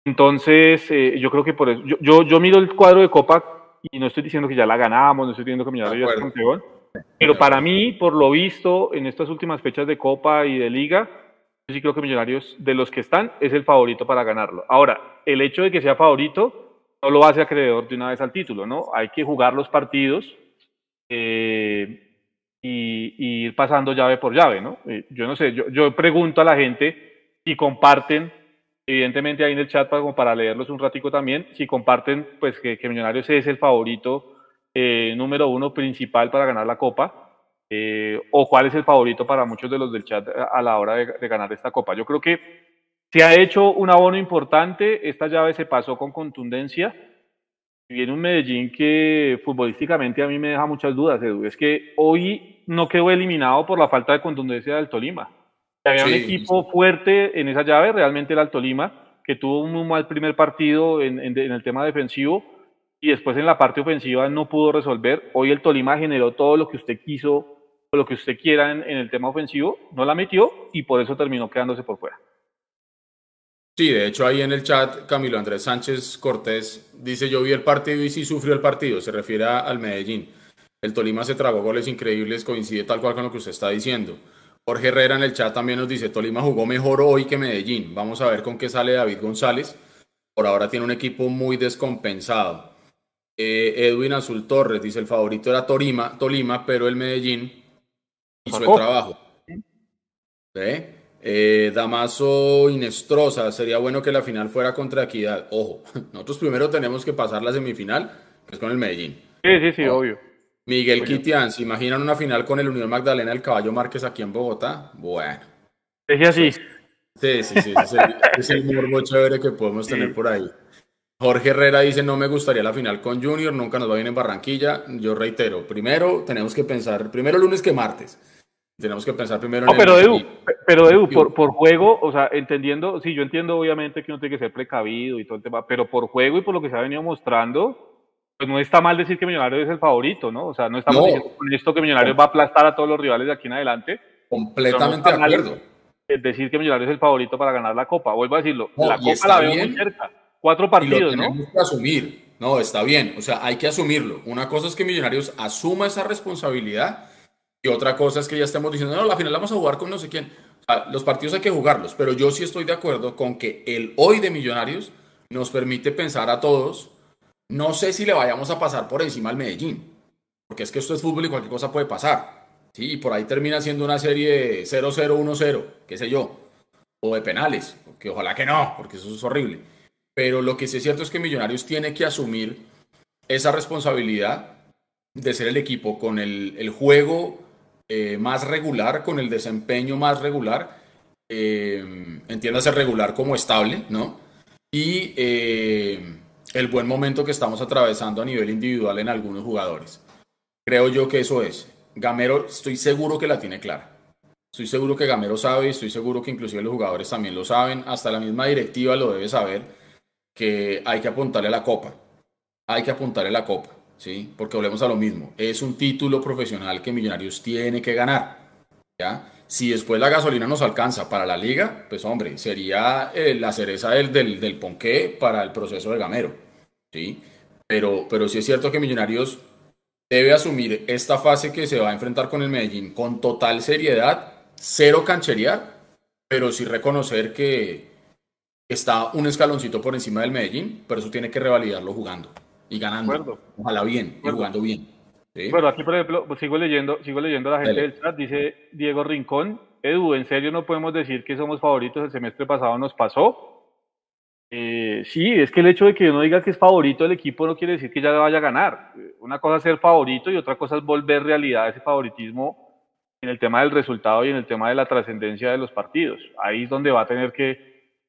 entonces, eh, yo creo que por eso, yo, yo, miro el cuadro de Copa y no estoy diciendo que ya la ganamos, no estoy diciendo que Millonarios ya es campeón, pero para mí, por lo visto en estas últimas fechas de Copa y de Liga, yo sí creo que Millonarios, de los que están, es el favorito para ganarlo. Ahora, el hecho de que sea favorito no lo hace acreedor de una vez al título, ¿no? Hay que jugar los partidos eh, y, ir pasando llave por llave, ¿no? Eh, yo no sé, yo, pregunto a la gente si comparten Evidentemente ahí en el chat para, como para leerlos un ratico también, si comparten pues que, Millonarios es el favorito eh, número uno principal para ganar la Copa, eh, o cuál es el favorito para muchos de los del chat a la hora de, ganar esta Copa. Yo creo que se ha hecho un abono importante, esta llave se pasó con contundencia, viene un Medellín que futbolísticamente a mí me deja muchas dudas, Edu, es que hoy no quedó eliminado por la falta de contundencia del Tolima. Había un equipo fuerte en esa llave, realmente el Alto Lima, que tuvo un muy mal primer partido en, el tema defensivo y después en la parte ofensiva no pudo resolver. Hoy el Tolima generó todo lo que usted quiso o lo que usted quiera en, el tema ofensivo, no la metió y por eso terminó quedándose por fuera.
Sí, de hecho ahí en el chat Camilo Andrés Sánchez Cortés dice yo vi el partido y sí sufrió el partido, se refiere al Medellín. El Tolima se tragó goles increíbles, coincide tal cual con lo que usted está diciendo. Jorge Herrera en el chat también nos dice Tolima jugó mejor hoy que Medellín. Vamos a ver con qué sale David González. Por ahora tiene un equipo muy descompensado. Eh, Edwin Azul Torres dice el favorito era Tolima, Tolima pero el Medellín hizo el trabajo. ¿Ve? Eh, Damaso Inestrosa, sería bueno que la final fuera contra Equidad. Ojo, nosotros primero tenemos que pasar la semifinal, que es con el Medellín.
Sí, sí, sí, obvio.
Miguel Kitian, ¿se imaginan una final con el Unión Magdalena del Caballo Márquez aquí en Bogotá? Bueno.
Es así.
Sí, sí, sí, es el, morbo chévere que podemos tener por ahí. Jorge Herrera dice, no me gustaría la final con Junior, nunca nos va bien en Barranquilla. Yo reitero, primero tenemos que pensar, primero lunes que martes. Tenemos que pensar primero
en pero Edu, pero Edu, por, por, juego, o sea, entendiendo, sí, yo entiendo obviamente que uno tiene que ser precavido y todo el tema, pero por juego y por lo que se ha venido mostrando, pues no está mal decir que Millonarios es el favorito, ¿no? O sea, no estamos diciendo con esto que Millonarios va a aplastar a todos los rivales de aquí en adelante.
Completamente de acuerdo.
Decir que Millonarios es el favorito para ganar la Copa. Vuelvo a decirlo, la Copa la veo muy cerca. Cuatro partidos, ¿no?
que asumir. No, está bien. O sea, hay que asumirlo. Una cosa es que Millonarios asuma esa responsabilidad y otra cosa es que ya estemos diciendo, no, la final vamos a jugar con no sé quién. los partidos hay que jugarlos, pero yo sí estoy de acuerdo con que el hoy de Millonarios nos permite pensar a todos, no sé si le vayamos a pasar por encima al Medellín, porque es que esto es fútbol y cualquier cosa puede pasar. Sí, y por ahí termina siendo una serie 0-0, 1-0, qué sé yo, o de penales, que ojalá que no, porque eso es horrible. Pero lo que sí es cierto es que Millonarios tiene que asumir esa responsabilidad de ser el equipo con el, el juego eh, más regular, con el desempeño más regular, eh, entiéndase regular como estable, ¿no? Y eh, el buen momento que estamos atravesando a nivel individual en algunos jugadores. Creo yo que eso es. Gamero, estoy seguro que la tiene clara. Estoy seguro que Gamero sabe y estoy seguro que inclusive los jugadores también lo saben. Hasta la misma directiva lo debe saber que hay que apuntarle a la copa. Hay que apuntarle a la copa. ¿Sí? Porque volvemos a lo mismo. Es un título profesional que Millonarios tiene que ganar, ¿ya? Si después la gasolina nos alcanza para la liga, pues hombre, sería eh, la cereza del, del, del, ponqué para el proceso de Gamero, ¿sí? Pero, pero sí es cierto que Millonarios debe asumir esta fase que se va a enfrentar con el Medellín con total seriedad, cero cancherear, pero sí reconocer que está un escaloncito por encima del Medellín, pero eso tiene que revalidarlo jugando y ganando. Ojalá bien, y jugando bien.
Bueno, aquí por ejemplo, pues sigo leyendo, sigo leyendo a la gente del chat, dice Diego Rincón, Edu, ¿en serio no podemos decir que somos favoritos? El semestre pasado nos pasó. Eh, sí, es que el hecho de que uno diga que es favorito del equipo no quiere decir que ya le vaya a ganar. Una cosa es ser favorito y otra cosa es volver realidad ese favoritismo en el tema del resultado y en el tema de la trascendencia de los partidos. Ahí es donde va a tener que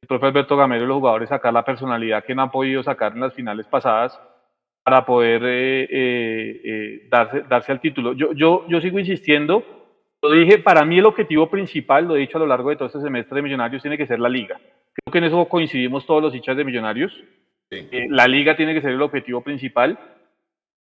el profe Alberto Gamero y los jugadores sacar la personalidad que no han podido sacar en las finales pasadas para poder eh, eh, eh, darse, darse al título. Yo, yo, yo sigo insistiendo, lo dije, para mí el objetivo principal, lo he dicho a lo largo de todo este semestre de Millonarios, tiene que ser la liga. Creo que en eso coincidimos todos los hinchas de Millonarios. la liga tiene que ser el objetivo principal,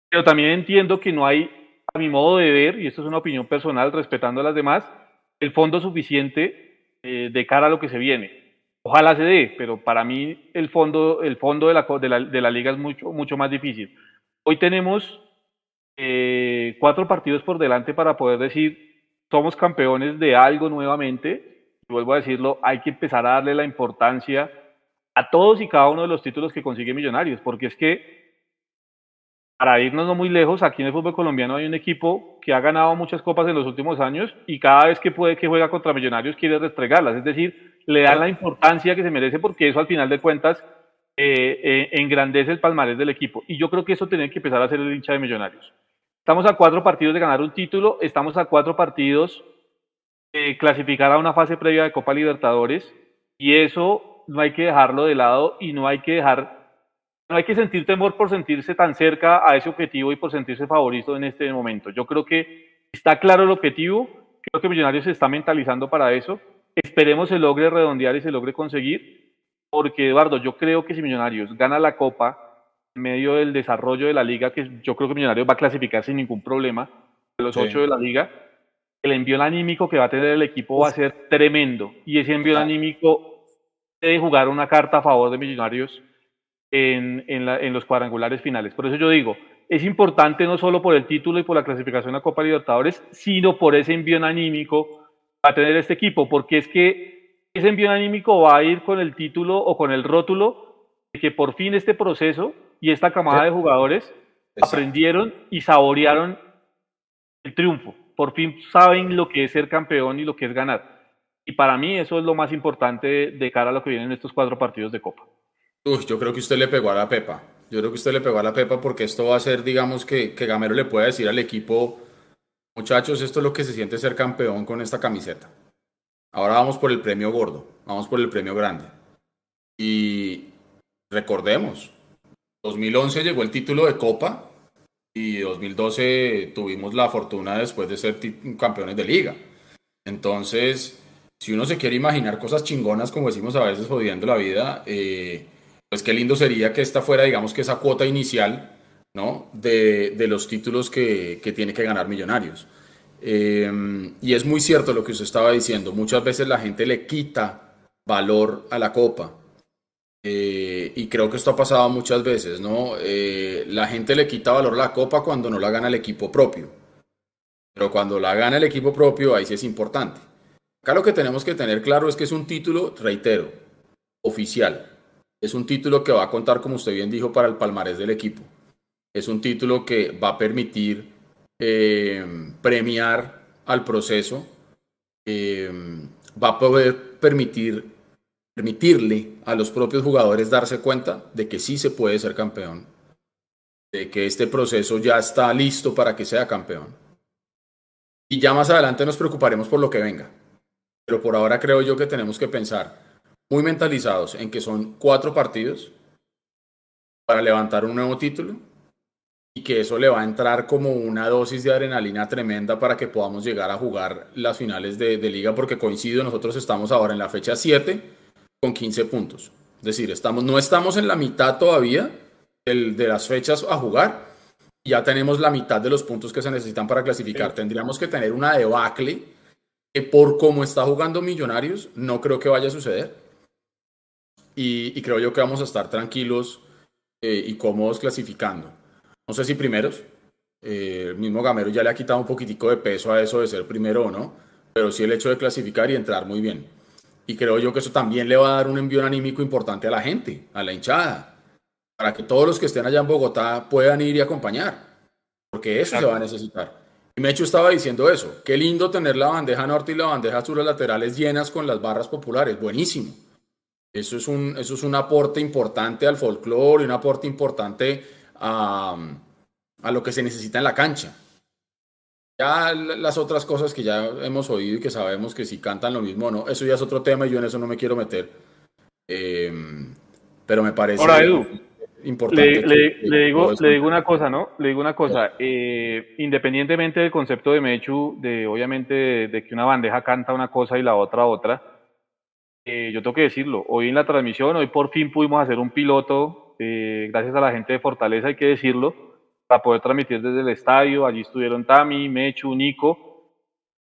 pero también entiendo que no hay, a mi modo de ver, y esto es una opinión personal respetando a las demás, el fondo suficiente de cara a lo que se viene. Ojalá se dé, pero para mí el fondo, el fondo de, la, de, la, de la liga es mucho, mucho más difícil. Hoy tenemos eh, cuatro partidos por delante para poder decir somos campeones de algo nuevamente. Y vuelvo a decirlo, hay que empezar a darle la importancia a todos y cada uno de los títulos que consigue Millonarios, porque es que para irnos no muy lejos, aquí en el fútbol colombiano hay un equipo que ha ganado muchas copas en los últimos años y cada vez que puede que juega contra Millonarios quiere restregarlas, es decir, le dan la importancia que se merece porque eso al final de cuentas eh, eh, engrandece el palmarés del equipo. Y yo creo que eso tiene que empezar a ser el hincha de Millonarios. Estamos a cuatro partidos de ganar un título, estamos a cuatro partidos de clasificar a una fase previa de Copa Libertadores y eso no hay que dejarlo de lado y no hay que dejar, no hay que sentir temor por sentirse tan cerca a ese objetivo y por sentirse favorito en este momento. Yo creo que está claro el objetivo, creo que Millonarios se está mentalizando para eso Esperemos se logre redondear y se logre conseguir, porque Eduardo, yo creo que si Millonarios gana la Copa en medio del desarrollo de la liga, que yo creo que Millonarios va a clasificar sin ningún problema, de los ocho de la liga, el envío anímico que va a tener el equipo va a ser tremendo. Y ese envío anímico de jugar una carta a favor de Millonarios en, en, los cuadrangulares finales. Por eso yo digo, es importante no solo por el título y por la clasificación a Copa Libertadores, sino por ese envío anímico a tener este equipo, porque es que ese envío anímico va a ir con el título o con el rótulo de que por fin este proceso y esta camada de jugadores aprendieron y saborearon el triunfo. Por fin saben lo que es ser campeón y lo que es ganar. Y para mí eso es lo más importante de cara a lo que vienen estos cuatro partidos de Copa.
Uy, yo creo que usted le pegó a la pepa. Yo creo que usted le pegó a la pepa porque esto va a ser, digamos, que, que Gamero le pueda decir al equipo, muchachos, esto es lo que se siente ser campeón con esta camiseta. Ahora vamos por el premio gordo, vamos por el premio grande. Y recordemos, 2011 llegó el título de Copa y 2012 tuvimos la fortuna después de ser campeones de liga. Entonces, si uno se quiere imaginar cosas chingonas, como decimos a veces jodiendo la vida, eh, pues qué lindo sería que esta fuera, digamos, que esa cuota inicial, ¿no? De, los títulos que, tiene que ganar Millonarios. Eh, y es muy cierto lo que usted estaba diciendo, muchas veces la gente le quita valor a la copa. Eh, y creo que esto ha pasado muchas veces, ¿no? Eh, la gente le quita valor a la copa cuando no la gana el equipo propio. Pero cuando la gana el equipo propio, ahí sí es importante. Acá lo que tenemos que tener claro es que es un título, reitero, oficial. Es un título que va a contar, como usted bien dijo, para el palmarés del equipo. Es un título que va a permitir eh, premiar al proceso, va a poder permitir permitirle a los propios jugadores darse cuenta de que sí se puede ser campeón, de que este proceso ya está listo para que sea campeón. Y ya más adelante nos preocuparemos por lo que venga. Pero por ahora creo yo que tenemos que pensar muy mentalizados en que son cuatro partidos para levantar un nuevo título y que eso le va a entrar como una dosis de adrenalina tremenda para que podamos llegar a jugar las finales de, de liga, porque coincido, nosotros estamos ahora en la fecha 7 con 15 puntos. Es decir, estamos, no estamos en la mitad todavía de las fechas a jugar. Ya tenemos la mitad de los puntos que se necesitan para clasificar. Tendríamos que tener una debacle que por cómo está jugando Millonarios no creo que vaya a suceder. Y, creo yo que vamos a estar tranquilos eh, y cómodos clasificando. No sé si primeros. Eh, el mismo Gamero ya le ha quitado un poquitico de peso a eso de ser primero o no. Pero sí el hecho de clasificar y entrar muy bien. Y creo yo que eso también le va a dar un envío anímico importante a la gente, a la hinchada, para que todos los que estén allá en Bogotá puedan ir y acompañar, porque eso se va a necesitar. Y Mecho estaba diciendo eso, qué lindo tener la bandeja norte y la bandeja sur laterales llenas con las barras populares, buenísimo. Eso es un, eso es un aporte importante al folclore, un aporte importante a, a lo que se necesita en la cancha. Ya las otras cosas que ya hemos oído y que sabemos que si cantan lo mismo no, eso ya es otro tema y yo en eso no me quiero meter. Em, pero me parece importante.
Le, digo, le digo una cosa, ¿no? Le digo una cosa. Eh, independientemente del concepto de Mechu, de obviamente de, que una bandeja canta una cosa y la otra otra, eh, yo tengo que decirlo. Hoy en la transmisión, hoy por fin pudimos hacer un piloto, eh, gracias a la gente de Fortaleza, hay que decirlo para poder transmitir desde el estadio. Allí estuvieron Tami, Mechu, Nico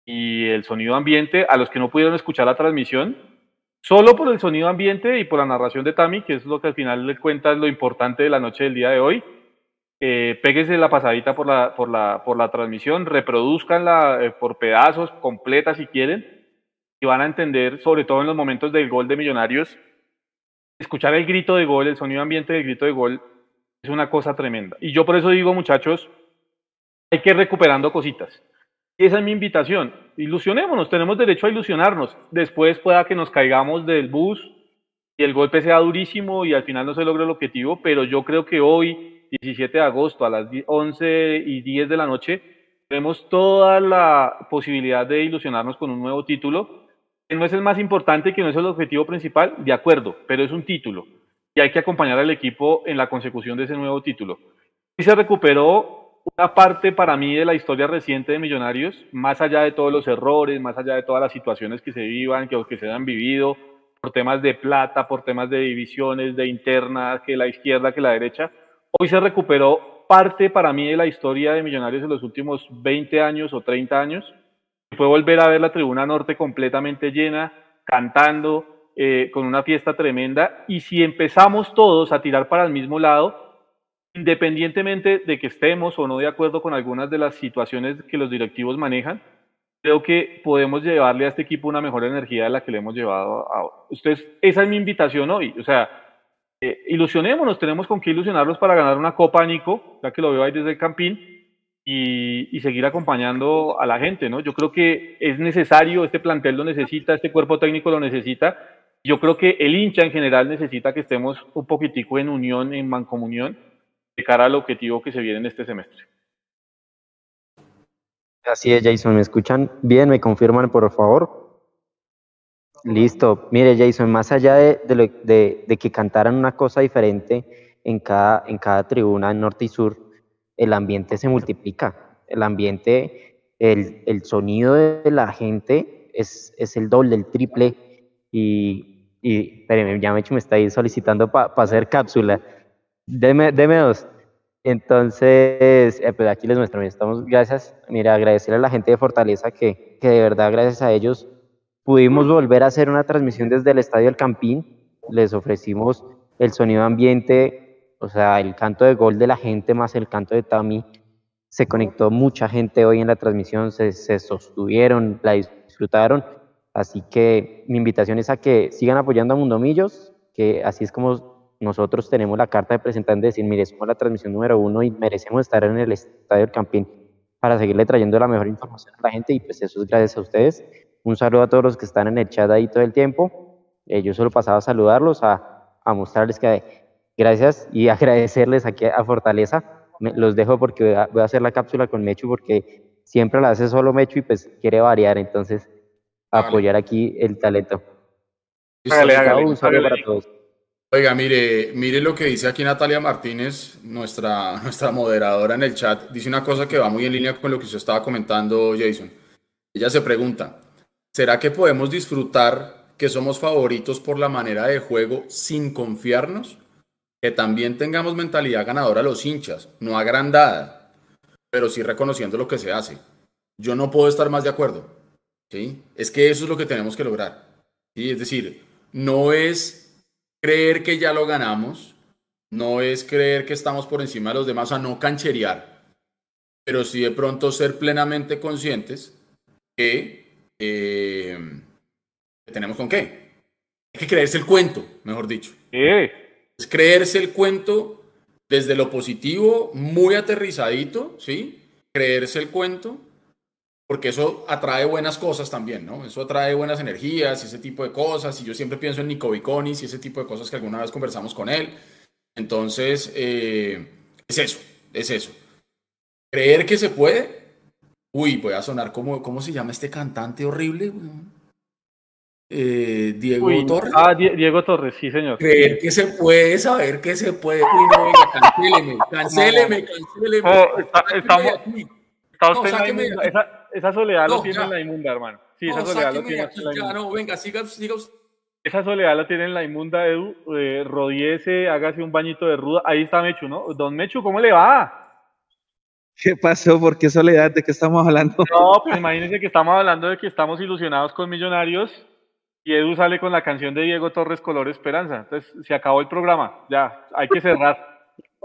y el sonido ambiente. A los que no pudieron escuchar la transmisión, solo por el sonido ambiente y por la narración de Tami, que es lo que al final le cuenta lo importante de la noche del día de hoy. Eh, péguense la pasadita por la transmisión, reproduzcanla eh, por pedazos, completa si quieren, y van a entender, sobre todo en los momentos del gol de Millonarios, escuchar el grito de gol, el sonido ambiente del grito de gol, es una cosa tremenda. Y yo por eso digo, muchachos, hay que ir recuperando cositas. Y esa es mi invitación. Ilusionémonos, tenemos derecho a ilusionarnos. Después pueda que nos caigamos del bus y el golpe sea durísimo y al final no se logre el objetivo, pero yo creo que hoy, 17 de agosto, a las 11 y 10 de la noche, tenemos toda la posibilidad de ilusionarnos con un nuevo título, no es el más importante, que no es el objetivo principal, de acuerdo, pero es un título y hay que acompañar al equipo en la consecución de ese nuevo título. Y se recuperó una parte para mí de la historia reciente de Millonarios, más allá de todos los errores, más allá de todas las situaciones que se vivan, que, que se han vivido, por temas de plata, por temas de divisiones, de internas, que la izquierda, que la derecha. Hoy se recuperó parte para mí de la historia de Millonarios en los últimos 20 años o 30 años. Fue volver a ver la tribuna norte completamente llena, cantando, eh, con una fiesta tremenda. Y si empezamos todos a tirar para el mismo lado, independientemente de que estemos o no de acuerdo con algunas de las situaciones que los directivos manejan, creo que podemos llevarle a este equipo una mejor energía de la que le hemos llevado ahora. Ustedes, esa es mi invitación hoy. O sea, eh, ilusionémonos, tenemos con qué ilusionarlos para ganar una Copa, Nico, ya que lo veo ahí desde el Campín, y, seguir acompañando a la gente, ¿no? Yo creo que es necesario, este plantel lo necesita, este cuerpo técnico lo necesita. Yo creo que el hincha en general necesita que estemos un poquitico en unión, en mancomunión, de cara al objetivo que se viene en este semestre.
Así es, Jason. ¿Me escuchan bien? ¿Me confirman, por favor? Listo. Mire, Jason, más allá de, de, que cantaran una cosa diferente en cada, en cada tribuna, en norte y sur, el ambiente se multiplica. El ambiente, el, el sonido de la gente es, es, el doble, el triple. Y, y espérenme, ya me está ahí solicitando para hacer cápsula. Deme, deme dos. Entonces, eh, pues aquí les muestro, estamos, gracias, mira, agradecerle a la gente de Fortaleza que, que de verdad gracias a ellos pudimos volver a hacer una transmisión desde el Estadio El Campín, les ofrecimos el sonido ambiente, o sea, el canto de gol de la gente más el canto de Tami, se conectó mucha gente hoy en la transmisión, se, se sostuvieron, la disfrutaron, así que mi invitación es a que sigan apoyando a Mundomillos, que así es como nosotros tenemos la carta de presentante de decir, mire, somos la transmisión número uno y merecemos estar en el Estadio del Campín para seguirle trayendo la mejor información a la gente y pues eso es gracias a ustedes. Un saludo a todos los que están en el chat ahí todo el tiempo. Eh, yo solo pasaba a saludarlos, a, a, mostrarles que gracias y agradecerles aquí a Fortaleza. los dejo porque voy a, hacer la cápsula con Mechu porque siempre la hace solo Mechu y pues quiere variar, entonces apoyar aquí el talento. un saludo para todos.
Oiga, mire, mire lo que dice aquí Natalia Martínez, nuestra, nuestra moderadora en el chat. Dice una cosa que va muy en línea con lo que usted estaba comentando, Jason. Ella se pregunta, ¿será que podemos disfrutar que somos favoritos por la manera de juego sin confiarnos? Que también tengamos mentalidad ganadora los hinchas, no agrandada, pero sí reconociendo lo que se hace. Yo no puedo estar más de acuerdo. ¿sí? Es que eso es lo que tenemos que lograr. ¿sí? Es decir, no es creer que ya lo ganamos, no es creer que estamos por encima de los demás, a no cancherear, pero sí de pronto ser plenamente conscientes que, eh, tenemos con qué. Hay que creerse el cuento, mejor dicho. Es creerse el cuento desde lo positivo, muy aterrizadito, ¿sí? Creerse el cuento porque eso atrae buenas cosas también, ¿no? Eso atrae buenas energías y ese tipo de cosas. Y yo siempre pienso en Nico Viconis y ese tipo de cosas que alguna vez conversamos con él. Entonces, eh, es eso, es eso. Creer que se puede. Uy, voy a sonar como, ¿cómo se llama este cantante horrible? Eh, Diego Torres.
Ah, Diego Torres, sí, señor.
Creer que se puede, saber que se puede. Uy, no, venga, cancéleme, cancéleme, cancéleme.
Oh, estamos, está usted en la inmunda, esa, soledad lo tiene en la inmunda, hermano. Sí, esa soledad lo tiene en la inmunda.
no, venga, siga, siga usted.
Esa soledad la tiene en la inmunda, Edu. Eh, rodiese, hágase un bañito de ruda. Ahí está Mechu, ¿no? Don Mechu, ¿cómo le va?
¿Qué pasó? ¿Por qué soledad? ¿De qué estamos hablando?
No, pues imagínense que estamos hablando de que estamos ilusionados con Millonarios y Edu sale con la canción de Diego Torres Color Esperanza. Entonces, se acabó el programa. Ya, hay que cerrar.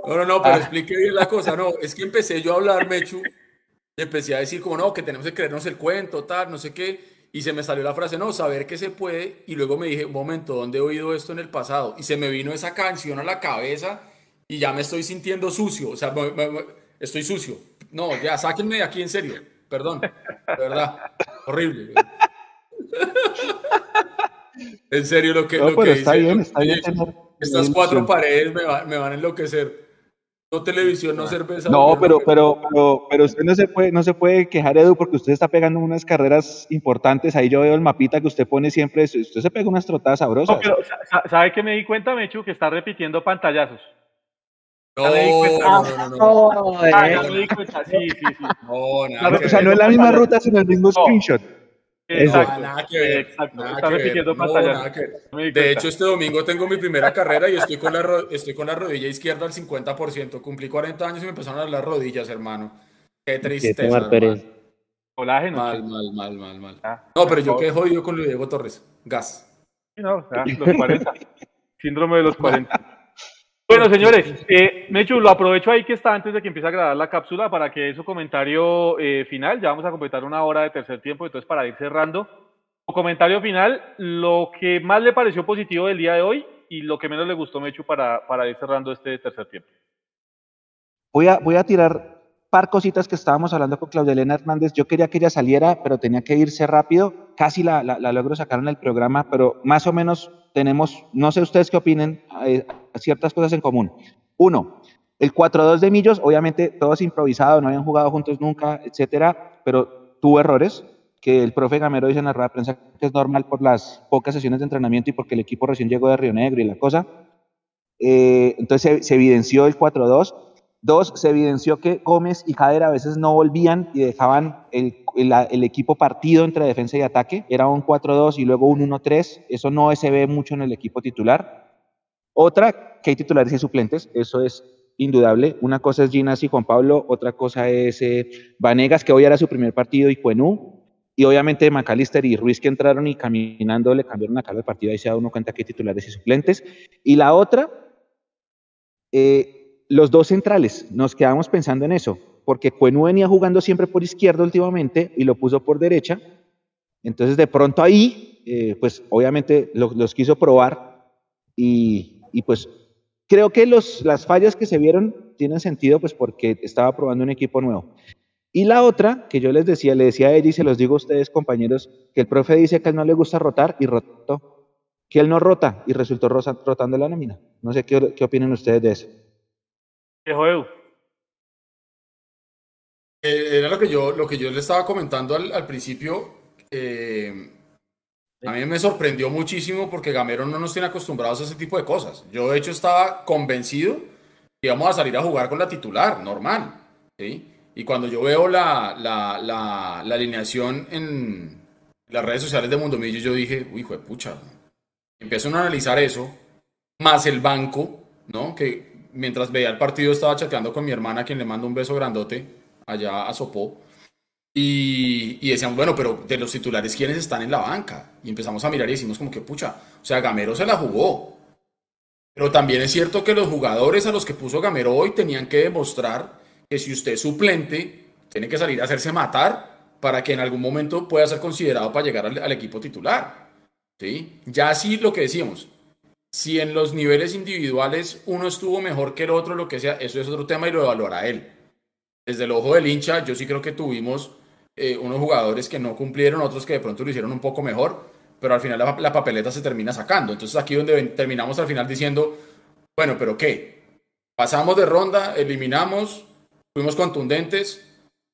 No, no, no, pero ah. explique bien la cosa. No, es que empecé yo a hablar, Mechu, empecé a decir como no, que tenemos que creernos el cuento, tal, no sé qué, y se me salió la frase, no, saber que se puede, y luego me dije, un momento, ¿dónde he oído esto en el pasado? Y se me vino esa canción a la cabeza y ya me estoy sintiendo sucio, o sea, estoy sucio. No, ya, sáquenme de aquí en serio, perdón, de verdad, horrible. en serio lo que, lo que
está bien, está bien
Estas cuatro paredes me, me van a enloquecer. No televisión, no cerveza.
No, pero, pero, pero, pero usted no se puede, no se puede quejar, Edu, porque usted está pegando unas carreras importantes. Ahí yo veo el mapita que usted pone siempre. Usted se pega unas trotadas sabrosas.
No, pero, ¿sabe qué me di cuenta, Mechu? Que está repitiendo pantallazos.
No, no, no, no,
Ah, ya me di cuenta, sí, sí, sí.
No, o sea, no es la misma ruta, sino el mismo screenshot.
Exacto, nada que ver. Exacto. Está repitiendo pantalla. de hecho, este domingo tengo mi primera carrera y estoy con, la estoy con la rodilla izquierda al 50%. Cumplí 40 años y me empezaron a dar las rodillas, hermano. Qué tristeza.
Colágeno.
Mal, mal, mal, mal, mal. Ah, no, pero yo quedé jodido con Diego Torres. Gas.
No, los 40. Síndrome de los 40. Bueno, señores, eh, Mechu, lo aprovecho ahí que está antes de que empiece a grabar la cápsula para que su comentario eh, final, ya vamos a completar una hora de tercer tiempo, entonces para ir cerrando, su comentario final, lo que más le pareció positivo del día de hoy y lo que menos le gustó, Mechu, para, para ir cerrando este tercer tiempo.
Voy a, voy a tirar par cositas que estábamos hablando con Claudia Elena Hernández. Yo quería que ella saliera, pero tenía que irse rápido. Casi la, la, logro sacar en el programa, pero más o menos tenemos, no sé ustedes qué opinen, eh, ciertas cosas en común. Uno, el 4-2 de Millos, obviamente todos improvisados, no habían jugado juntos nunca, etcétera, pero tuvo errores que el profe Gamero dice en la rueda de prensa que es normal por las pocas sesiones de entrenamiento y porque el equipo recién llegó de Río Negro y la cosa. Eh, entonces se, evidenció el 4-2 Dos, se evidenció que Gómez y Jader a veces no volvían y dejaban el, el, equipo partido entre defensa y ataque. Era un 4-2 y luego un 1-3. Eso no se ve mucho en el equipo titular. Otra, que hay titulares y suplentes. Eso es indudable. Una cosa es Ginas y Juan Pablo, otra cosa es eh, Vanegas, que hoy era su primer partido, y Cuenú. Y obviamente McAllister y Ruiz que entraron y caminando le cambiaron la cara del partido. Ahí se da uno cuenta que hay titulares y suplentes. Y la otra, eh, los dos centrales, nos quedamos pensando en eso, porque Cuenú venía jugando siempre por izquierda últimamente y lo puso por derecha. Entonces, de pronto ahí, eh, pues obviamente los, quiso probar y, pues creo que los, las fallas que se vieron tienen sentido, pues porque estaba probando un equipo nuevo. Y la otra, que yo les decía, le decía a ella y se los digo a ustedes, compañeros, que el profe dice que a él no le gusta rotar y rotó, que él no rota y resultó rotando la nómina. No sé qué, qué opinan ustedes de eso.
Eh, era lo que yo, lo que yo le estaba comentando al, principio. Eh, a mí me sorprendió muchísimo porque Gamero no nos tiene acostumbrados a ese tipo de cosas. Yo, de hecho, estaba convencido que íbamos a salir a jugar con la titular, normal. Y cuando yo veo la, la, la, la alineación en las redes sociales de Mundomillo, yo dije, uy, hijo de pucha. Empiezo a analizar eso, más el banco, ¿no? Que mientras veía el partido estaba chateando con mi hermana, quien le mando un beso grandote allá a Sopó. Y, y decíamos, bueno, pero de los titulares, ¿quiénes están en la banca? Y empezamos a mirar y decimos como que, pucha, o sea, Gamero se la jugó. Pero también es cierto que los jugadores a los que puso Gamero hoy tenían que demostrar que si usted es suplente, tiene que salir a hacerse matar para que en algún momento pueda ser considerado para llegar al, equipo titular. ¿Sí? Ya así lo que decíamos, si en los niveles individuales uno estuvo mejor que el otro, lo que sea, eso es otro tema y lo evaluará él. Desde el ojo del hincha, yo sí creo que tuvimos eh, unos jugadores que no cumplieron, otros que de pronto lo hicieron un poco mejor, pero al final la, papeleta se termina sacando. Entonces aquí donde terminamos al final diciendo, bueno, pero ¿qué? Pasamos de ronda, eliminamos, fuimos contundentes.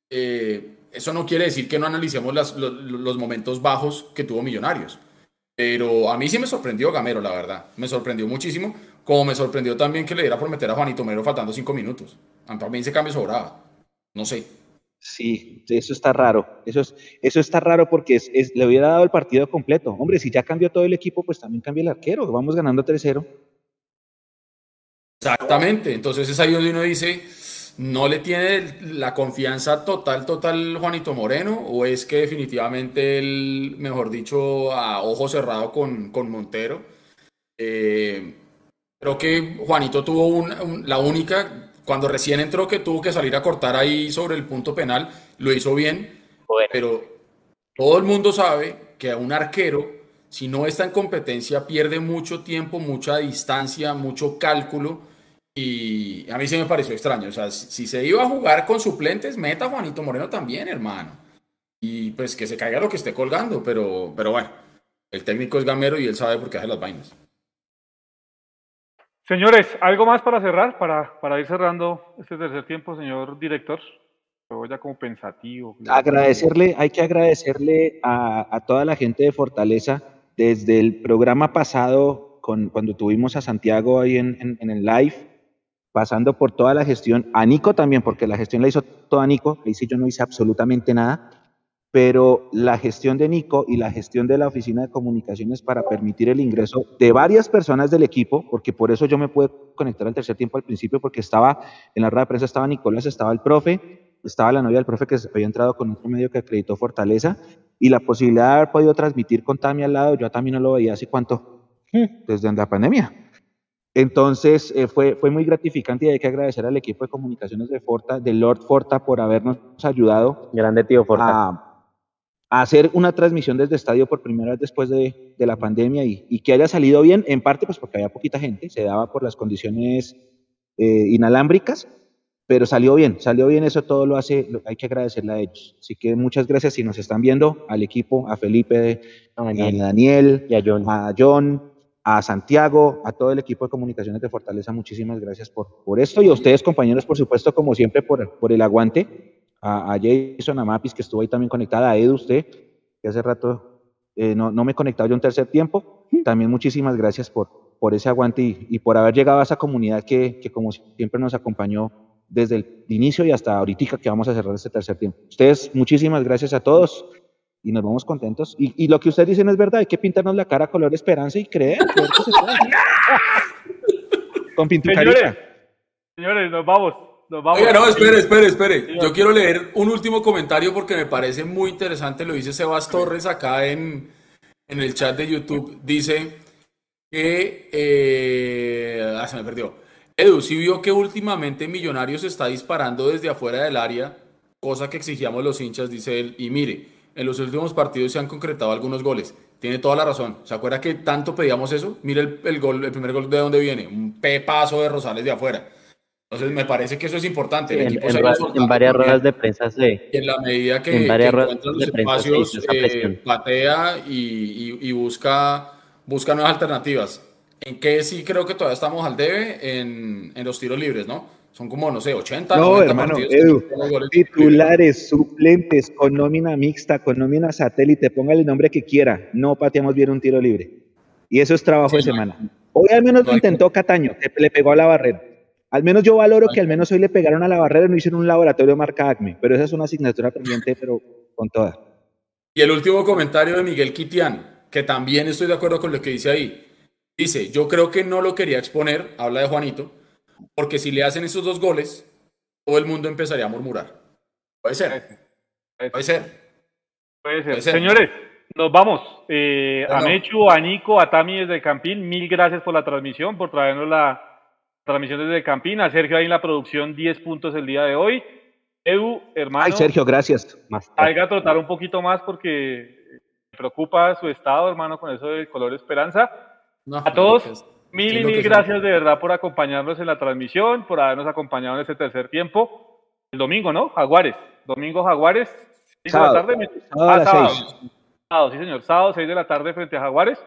Eh, eso no quiere decir que no analicemos los momentos bajos que tuvo Millonarios. Pero a mí sí me sorprendió Gamero, la verdad. Me sorprendió muchísimo. Como me sorprendió también que le diera por meter a Juanito Mero faltando cinco minutos. A mí ese cambio sobraba. No sé.
Sí, eso está raro. Eso, es, eso está raro porque le hubiera dado el partido completo. Hombre, si ya cambió todo el equipo, pues también cambia el arquero. Vamos ganando 3-0.
Exactamente. Entonces es ahí donde uno dice, ¿No le tiene la confianza total, total Juanito Moreno? ¿O es que definitivamente él, mejor dicho, a ojo cerrado con, con Montero? Eh, creo que Juanito tuvo la única, cuando recién entró, que tuvo que salir a cortar ahí sobre el punto penal, lo hizo bien, pero todo el mundo sabe que a un arquero, si no está en competencia, pierde mucho tiempo, mucha distancia, mucho cálculo y a mí sí me pareció extraño. O sea, si se iba a jugar con suplentes, meta Juanito Moreno también, hermano. Y pues que se caiga lo que esté colgando. Pero, pero bueno, el técnico es gamero y él sabe por qué hace las vainas.
Señores, ¿algo más para cerrar? Para, para ir cerrando este tercer tiempo, señor director. Luego ya como pensativo.
Agradecerle, hay que agradecerle a, a toda la gente de Fortaleza desde el programa pasado, con, cuando tuvimos a Santiago ahí en, en, el live pasando por toda la gestión, a Nico también, porque la gestión la hizo toda Nico, le hice yo no hice absolutamente nada, pero la gestión de Nico y la gestión de la oficina de comunicaciones para permitir el ingreso de varias personas del equipo, porque por eso yo me pude conectar al tercer tiempo al principio, porque estaba en la rueda de prensa, estaba Nicolás, estaba el profe, estaba la novia del profe que había entrado con otro medio que acreditó Fortaleza, y la posibilidad de haber podido transmitir con Tami al lado, yo también no lo veía hace cuánto, desde la pandemia. Entonces eh, fue, fue muy gratificante y hay que agradecer al equipo de comunicaciones de Forta, de Lord Forta, por habernos ayudado.
Grande tío Forta.
A, hacer una transmisión desde estadio por primera vez después de, de la pandemia y, y, que haya salido bien, en parte pues porque había poquita gente, se daba por las condiciones eh, inalámbricas, pero salió bien, salió bien, eso todo lo hace, hay que agradecerle a ellos. Así que muchas gracias si nos están viendo, al equipo, a Felipe, a Daniel, a, Daniel,
y a John.
A John a Santiago, a todo el equipo de comunicaciones de Fortaleza, muchísimas gracias por, por esto y a ustedes compañeros, por supuesto, como siempre, por, por el aguante, a, a, Jason, a Mapis, que estuvo ahí también conectada, a Edu, usted, que hace rato eh, no, no, me he conectado yo en tercer tiempo, también muchísimas gracias por, por ese aguante y, y, por haber llegado a esa comunidad que, que, como siempre nos acompañó desde el inicio y hasta ahorita que vamos a cerrar este tercer tiempo. Ustedes, muchísimas gracias a todos y nos vamos contentos. Y, y, lo que ustedes dicen es verdad, hay que pintarnos la cara color esperanza y creer. creer que se puede. Con pintura.
Señores, señores, nos vamos. Nos vamos.
Oiga, no, espere, espere, espere. Yo quiero leer un último comentario porque me parece muy interesante. Lo dice Sebas Torres acá en, en el chat de YouTube. Dice que. Eh, ah, se me perdió. Edu, si vio que últimamente Millonarios está disparando desde afuera del área, cosa que exigíamos los hinchas, dice él. Y mire, en los últimos partidos se han concretado algunos goles. Tiene toda la razón. ¿Se acuerda que tanto pedíamos eso? Mire el, el, gol, el primer gol de dónde viene. Un pepazo de Rosales de afuera. Entonces me parece que eso es importante. El
en,
equipo
en, en, en varias ruedas de prensa se...
Y en la medida que,
en varias
que encuentra los
de
espacios,
esa
eh, patea y, y, y busca, busca nuevas alternativas. En que sí creo que todavía estamos al debe en, en los tiros libres, ¿no? Son como, no sé, 80,
No,
90
hermano,
partidos.
Edu, titulares, suplentes, con nómina mixta, con nómina satélite, póngale el nombre que quiera, no pateamos bien un tiro libre. Y eso es trabajo de
Sí, no
semana. Hoy al menos
no
lo intentó Cataño, que le pegó a la barrera. Al menos yo valoro que al menos hoy le pegaron a la barrera y no hicieron un laboratorio marca ACME, pero esa es una asignatura pendiente, pero con toda.
Y el último comentario de Miguel Quitián, que también estoy de acuerdo con lo que dice ahí. Dice, yo creo que no lo quería exponer, habla de Juanito, porque si le hacen esos dos goles, todo el mundo empezaría a murmurar. Puede ser, puede ser.
Puede ser.
Puede ser.
Señores, nos vamos. Eh, a. Mechu, a Nico, a Tami desde el Campín, mil gracias por la transmisión, por traernos la transmisión desde. A Sergio ahí en la producción, 10 puntos el día de hoy. Edu, hermano,
Ay, Sergio, gracias.
Salga a trotar un poquito más porque me preocupa su estado, hermano, con eso del color esperanza.
No,
A todos,
maricas,
Mil
sí,
y mil gracias de verdad por acompañarnos en la transmisión, por habernos acompañado en este tercer tiempo. El domingo, ¿no? Jaguares. Domingo Jaguares. seis de la
Sábado.
tarde. Ah. Sábado, sí, señor. Sábado, 6 de la tarde frente a Jaguares.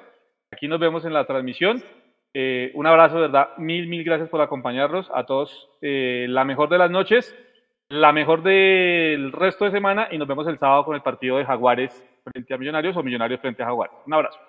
Aquí nos vemos en la transmisión. Eh, un abrazo, de verdad. Mil, mil gracias por acompañarnos. A todos, eh, la mejor de las noches, la mejor del resto de semana y nos vemos el sábado con el partido de Jaguares frente a Millonarios o Millonarios frente a Jaguares. Un abrazo.